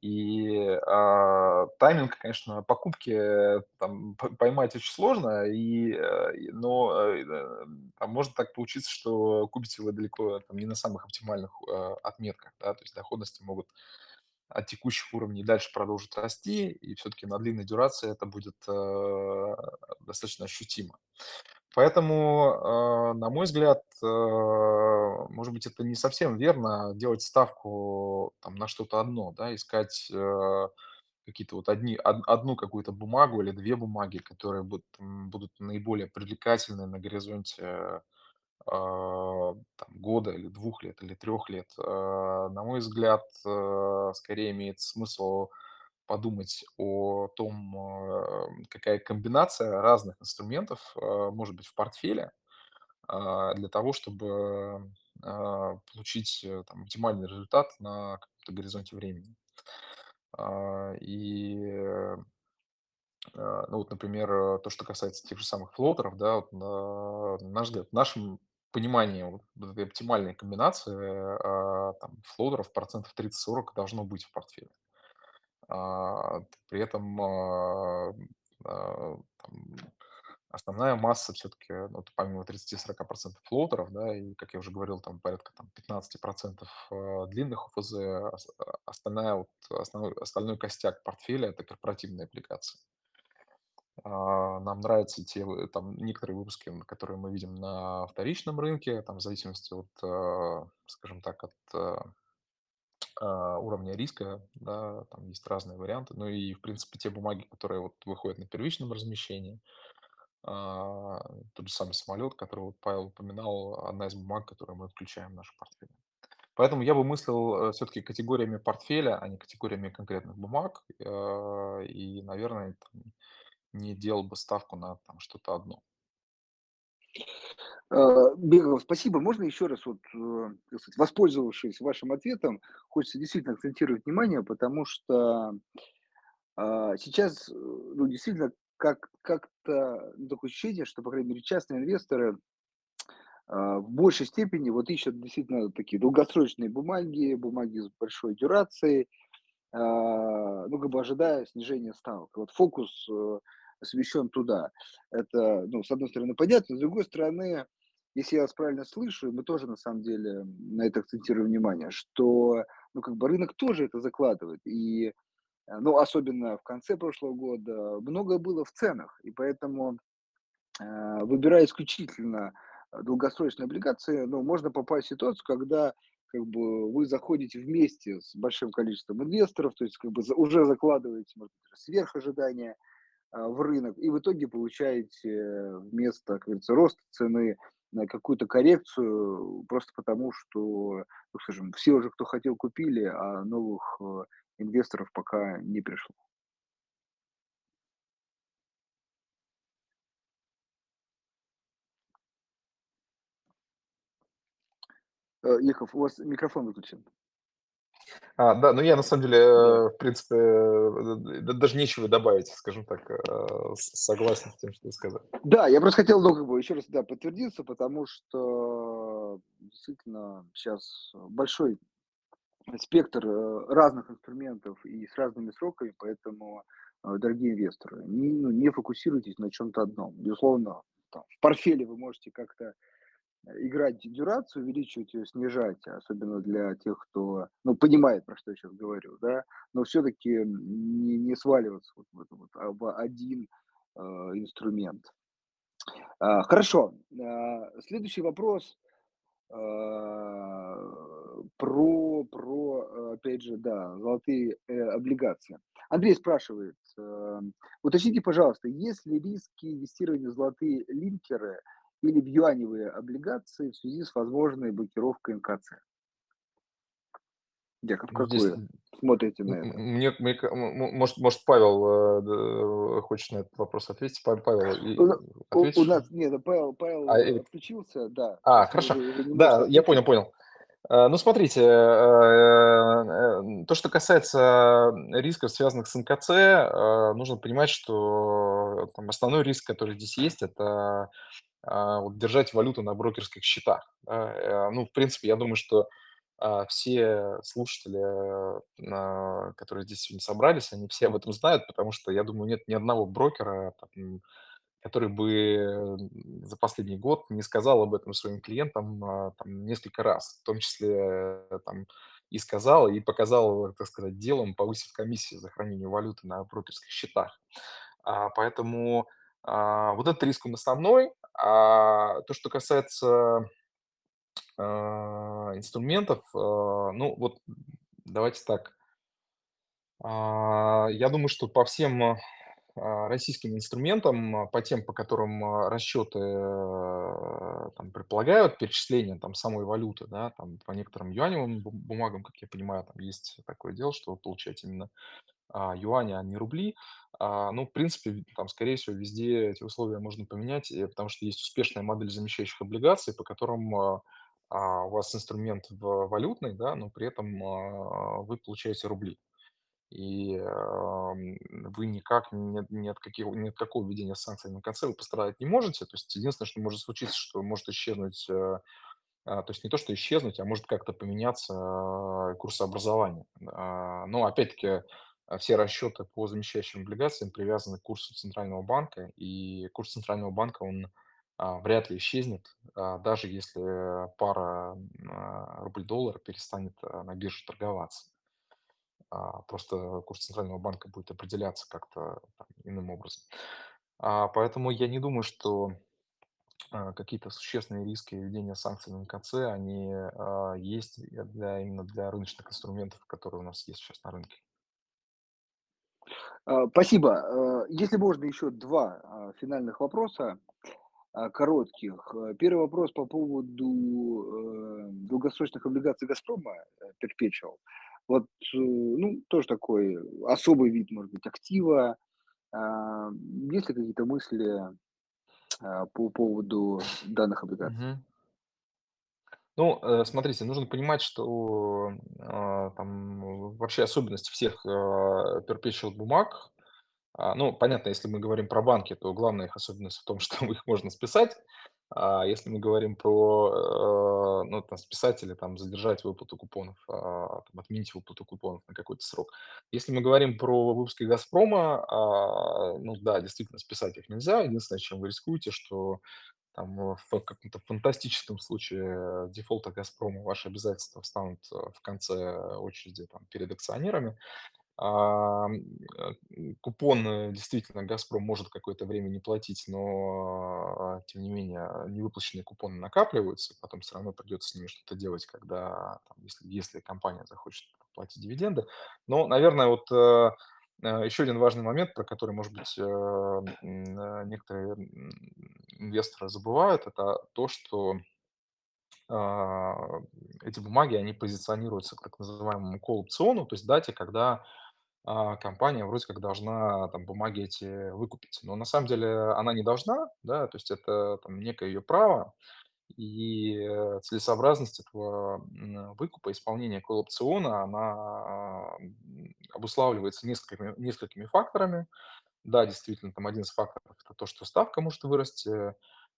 И а, тайминг, конечно, покупки э, там поймать очень сложно, и, э, но э, э, там может так получиться, что купите вы далеко там, не на самых оптимальных э, отметках, да, то есть доходности могут от текущих уровней дальше продолжит расти, и все-таки на длинной дюрации это будет э, достаточно ощутимо. Поэтому, э, на мой взгляд, э, может быть, это не совсем верно делать ставку там, на что-то одно, да, искать э, какие-то вот одни, од- одну какую-то бумагу или две бумаги, которые будут, будут наиболее привлекательны на горизонте там, года или двух лет или трех лет. А, На мой взгляд, э, скорее имеет смысл подумать о том, а, какая комбинация разных инструментов а, может быть в портфеле а, для того, чтобы а, получить э, там, оптимальный результат на каком-то горизонте времени. А, И э, а, Ну вот, например, то, что касается тех же самых флоутеров, да, вот на на наш взгляд, в нашем понимании вот этой оптимальной комбинации, а, там, флоутеров процентов 30-40 должно быть в портфеле. А, при этом, а, там, основная масса все-таки, ну, помимо 30-40% флоутеров, да, и, как я уже говорил, там порядка там, 15% а, длинных ОФЗ, ос- остальная, вот, основной, остальной костяк портфеля– это корпоративные облигации. А, Нам нравятся те, там некоторые выпуски, которые мы видим на вторичном рынке, там в зависимости от, э, скажем так, от э, а, уровня риска, да, там есть разные варианты. Ну и, в принципе, те бумаги, которые вот выходят на первичном размещении, а, тот же самый самолет, который вот Павел упоминал, одна из бумаг, которую мы включаем в наш портфель. Поэтому я бы мыслил все-таки категориями портфеля, а не категориями конкретных бумаг. э, И, наверное, там не делал бы ставку на там что-то одно. Э, Бегов, спасибо. Можно еще раз, вот, э, воспользовавшись вашим ответом, хочется действительно акцентировать внимание, потому что а, сейчас, э, ну, действительно, как, как-то ну, такое ощущение, что, по крайней мере, частные инвесторы а, в большей степени вот ищут действительно такие долгосрочные бумаги, бумаги с большой дюрацией, а, ну, как бы ожидая снижения ставок. Вот фокус э, смещен туда. Это, ну, с одной стороны, понятно, с другой стороны, если я вас правильно слышу, мы тоже на самом деле на это акцентируем внимание, что, ну, как бы рынок тоже это закладывает. И, э, ну, особенно в конце прошлого года, многое было в ценах. И поэтому э, выбирая исключительно долгосрочные облигации, ну, можно попасть в ситуацию, когда как бы вы заходите вместе с большим количеством инвесторов, то есть как бы уже закладываете, может быть, сверхожидания а, в рынок, и в итоге получаете вместо, как говорится, роста цены какую-то коррекцию, просто потому что, ну, скажем, все уже, кто хотел, купили, а новых э, инвесторов пока не пришло. Э, Яков, у вас микрофон выключен. А, да, ну я на самом деле, э, в принципе, э, да- даже нечего добавить, скажем так, э, согласен с тем, что ты сказал. Да, я просто хотел, ну, как бы еще раз, да, подтвердиться, потому что действительно сейчас большой спектр э, разных инструментов и с разными сроками, поэтому, э, дорогие инвесторы, не, ну, не фокусируйтесь на чем-то одном. Безусловно, там, в портфеле вы можете как-то э, играть дюрацию, увеличивать ее, снижать, особенно для тех, кто, ну, понимает, про что я сейчас говорю, да, но все-таки не, не сваливаться вот в, это вот, а, в один э, инструмент. А, Хорошо. А, Следующий вопрос а, про, про, опять же, да, золотые э, облигации. Андрей спрашивает, э, уточните, пожалуйста, есть ли риски инвестирования в золотые линкеры или в юаневые облигации в связи с возможной блокировкой НКЦ? Яков, Ну, как здесь вы смотрите на это? мне, мне может, может, Павел э, д- хочет на этот вопрос ответить. Па- Павел, и- У, у- у нас, нет, Павел, Павел А, э, отключился, да, а, хорошо. Да, я понял, понял. Э, Ну, смотрите, э, э, то, что касается рисков, связанных с МКЦ, э, нужно понимать, что там основной риск, который здесь есть, это вот держать валюту на брокерских счетах. Э, ну, в принципе, я думаю, что а, все слушатели, а, которые здесь сегодня собрались, они все об этом знают, потому что, я думаю, нет ни одного брокера, который бы за последний год не сказал об этом своим клиентам а, там, несколько раз, в том числе э, там, и сказал, и показал, так сказать, делом, повысив комиссию за хранение валюты на брокерских счетах. А, поэтому а, вот этот риск он основной. А то, что касается а, инструментов, а, ну вот давайте так. А, я думаю, что по всем российским инструментам, по тем, по которым расчеты э, там, предполагают перечисление там, самой валюты, да, там, по некоторым юаневым бумагам, как я понимаю, там есть такое дело, что вы получаете именно юани, а не рубли. А, ну, в принципе, там, скорее всего, везде эти условия можно поменять, э, потому что есть успешная модель замещающих облигаций, по которым а, а, у вас инструмент в валютный, да, но при этом а, вы получаете рубли и ам, вы никак ни, ни, от каких, ни от какого введения санкций на конце вы пострадать не можете. То есть единственное, что может случиться, что может исчезнуть, э, а, то есть не то, что исчезнуть, а может как-то поменяться а, курсообразование. Но опять-таки все расчеты по замещающим облигациям привязаны к курсу Центрального банка, и курс Центрального банка, он а, вряд ли исчезнет, а, даже если пара а, рубль-доллар перестанет а, на бирже торговаться а, просто курс центрального банка будет определяться как-то иным образом. А, поэтому я не думаю, что а, какие-то существенные риски введения санкций на НКЦ, они а, есть для, именно для рыночных инструментов, которые у нас есть сейчас на рынке. А, Спасибо. Э, Если можно, еще два а, финальных вопроса а, коротких. Э, Первый вопрос по поводу э, долгосрочных облигаций «Газпрома» э, Perpetual. Вот, э, ну, тоже такой особый вид, может быть, актива. А, Есть ли какие-то мысли по поводу данных облигаций? Ну, э, смотрите, нужно понимать, что а, там вообще особенность всех а, perpetual бумаг, а, ну, понятно, если мы говорим про банки, то главная их особенность в том, что их можно списать. А если мы говорим про, э, ну, там, списать или там задержать выплату купонов, там, отменить выплату купонов на какой-то срок. Если мы говорим про выпуски «Газпрома», ну да, действительно, списать их нельзя. Единственное, чем вы рискуете, что там э, в каком-то фантастическом случае дефолта «Газпрома» ваши обязательства встанут э, в конце очереди там, перед акционерами. А, э, купон действительно «Газпром» может какое-то время не платить, но тем не менее невыплаченные купоны накапливаются, потом все равно придется с ними что-то делать, когда, там, если, если компания захочет платить дивиденды. Но, наверное, вот э, э, еще один важный момент, про который, может быть, э, некоторые инвесторы забывают, это то, что а, эти бумаги, они позиционируются к так называемому колл-опциону, то есть дате, когда а, компания вроде как должна там бумаги эти выкупить. Но на самом деле она не должна, да, то есть это там некое ее право, и э, целесообразность этого выкупа, исполнения колл-опциона, она обуславливается несколькими, несколькими факторами. Да, действительно, там один из факторов– это то, что ставка может вырасти,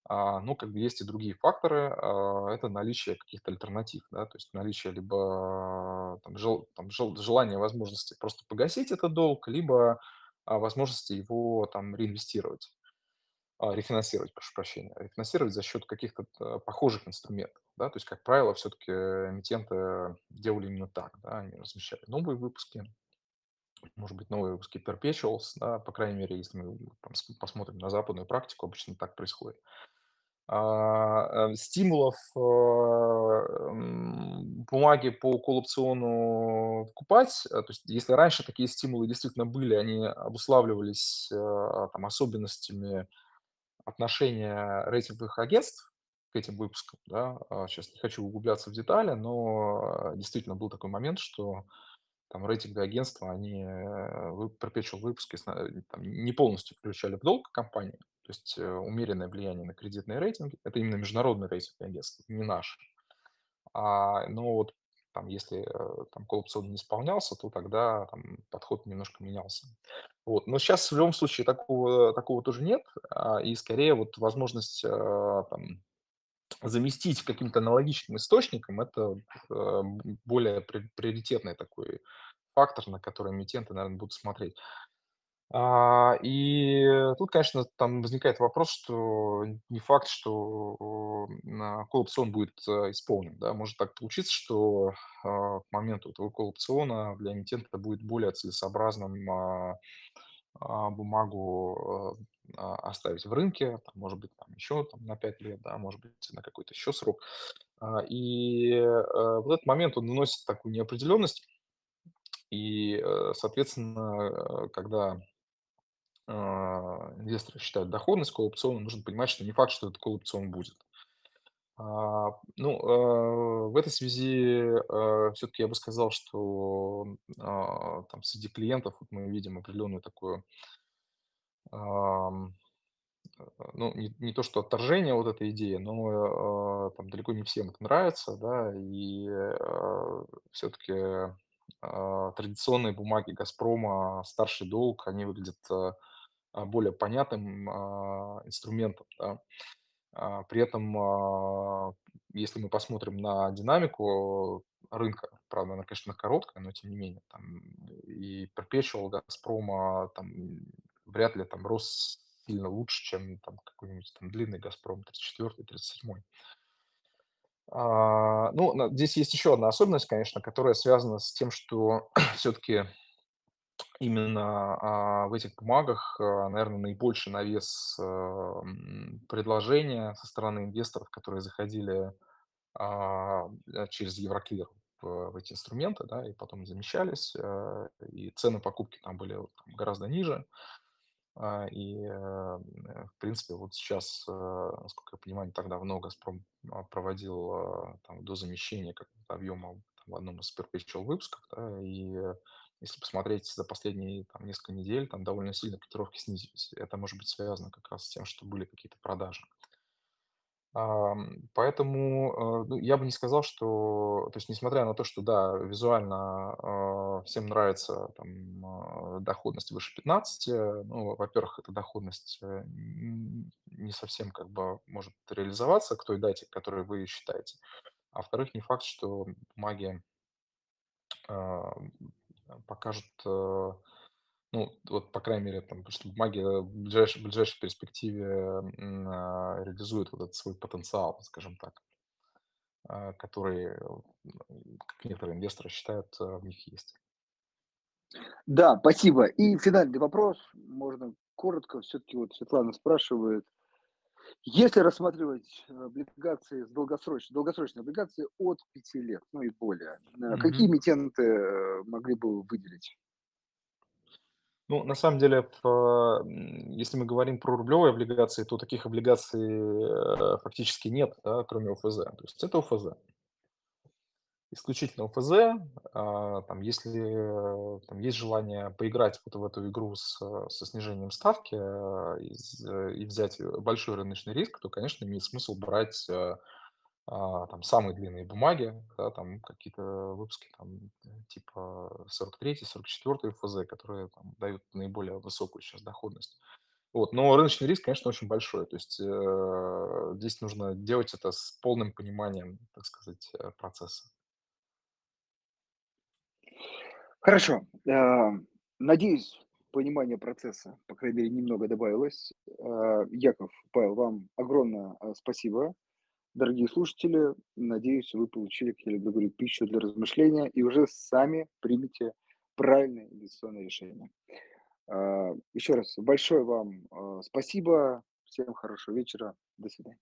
а, ну, как бы есть и другие факторы. а, Это наличие каких-то альтернатив, да, то есть наличие либо там, жел- там, жел- желания, возможности просто погасить этот долг, либо а, возможности его там реинвестировать, рефинансировать, прошу прощения, рефинансировать за счет каких-то э, похожих инструментов, да, то есть, как правило, все-таки эмитенты делали именно так, да, они размещали новые выпуски, может быть, новые выпуски perpetuals, да, по крайней мере, если мы там посмотрим на западную практику, обычно так происходит. А, э, стимулов э, бумаги по коллапциону покупать, то есть если раньше такие стимулы действительно были, они обуславливались там, особенностями отношения рейтинговых агентств к этим выпускам, да, а, сейчас не хочу углубляться в детали, но э, действительно был такой момент, что там рейтинговые агентства, они э, perpetual выпуски сна- э, там, не полностью включали в долг компании, то есть э, умеренное влияние на кредитные рейтинги. Это именно международные рейтинговые агентства, не наши. А, но вот там, если э, там опцион не исполнялся, то тогда там подход немножко менялся. Вот. Но сейчас в любом случае такого, такого тоже нет, а, и скорее вот возможность а, там, заместить каким-то аналогичным источником, это э, более приоритетный такой фактор, на который эмитенты, наверное, будут смотреть. А, и тут, конечно, там возникает вопрос, что не факт, что на call опцион будет э, исполнен. Да? Может так получиться, что а, к моменту этого call опциона для эмитента будет более целесообразным а, бумагу э, оставить в рынке, там, может быть, там еще там, на 5 лет, да, может быть, на какой-то еще срок. И э, вот этот момент, он наносит такую неопределенность. И, соответственно, когда а, инвесторы считают доходность опциона, нужно понимать, что не факт, что этот call опцион будет. А, ну, а, в этой связи все-таки я бы сказал, что там среди клиентов вот мы видим определенную такую, ну, не, не то что отторжение вот этой идеи, но там далеко не всем это нравится, да, и все-таки традиционные бумаги Газпрома, старший долг, они выглядят а, более понятным а, инструментом. Да. А, при этом, если мы посмотрим на динамику рынка, правда, она, конечно, короткая, но тем не менее, там и Perpetual Газпрома там вряд ли там рос сильно лучше, чем там какой-нибудь там длинный Газпром 34 37 а, ну, здесь есть еще одна особенность, конечно, которая связана с тем, что все-таки именно а, в этих бумагах, а, наверное, наибольший навес а, предложения со стороны инвесторов, которые заходили а, э, через Евроклир в, эти инструменты, да, и потом замещались, а, и цены покупки там были гораздо ниже. И, э, в принципе, вот сейчас, э, насколько я понимаю, так давно «Газпром» проводил там, до замещения какого-то объема там, в одном из perpetual выпусков, да, и если посмотреть за последние там, несколько недель, там довольно сильно котировки снизились. Это может быть связано как раз с тем, что были какие-то продажи. Поэтому э, ну, я бы не сказал, что, то есть, несмотря на то, что, да, визуально э, всем нравится там, э, доходность выше 15, ну, во-первых, эта доходность не совсем как бы может реализоваться к той дате, которую вы считаете. А во-вторых, не факт, что бумаги покажут, э, ну, вот, по крайней мере, там, что бумаги в ближайшей, в ближайшей перспективе а, реализуют вот этот свой потенциал, скажем так, а, который, как некоторые инвесторы считают, э, в них есть. Да, спасибо. И финальный вопрос, можно коротко, все-таки вот Светлана спрашивает, если рассматривать э, облигации с долгосрочной, долгосрочные облигации от 5 лет, ну и более, mm-hmm. какие эмитенты э, могли бы выделить? Ну, на самом деле, если мы говорим про рублевые облигации, то таких облигаций фактически нет, да, кроме ОФЗ. То есть это ОФЗ исключительно ОФЗ. А, там, если там есть желание поиграть вот в эту игру с, со снижением ставки а, и, и взять большой рыночный риск, то, конечно, имеет смысл брать а, там самые длинные бумаги, да, там какие-то выпуски там типа 43-44 ФЗ, которые там, дают наиболее высокую сейчас доходность. Вот. Но рыночный риск, конечно, очень большой. То есть э, здесь нужно делать это с полным пониманием, так сказать, э, процесса. Хорошо. Э, надеюсь, понимание процесса, по крайней мере, немного добавилось. Э, Яков, Павел, вам огромное э, спасибо. Дорогие слушатели, надеюсь, вы получили, как я люблю говорить, пищу для размышления и уже сами примете правильное инвестиционное решение. Еще раз большое вам спасибо. Всем хорошего вечера. До свидания.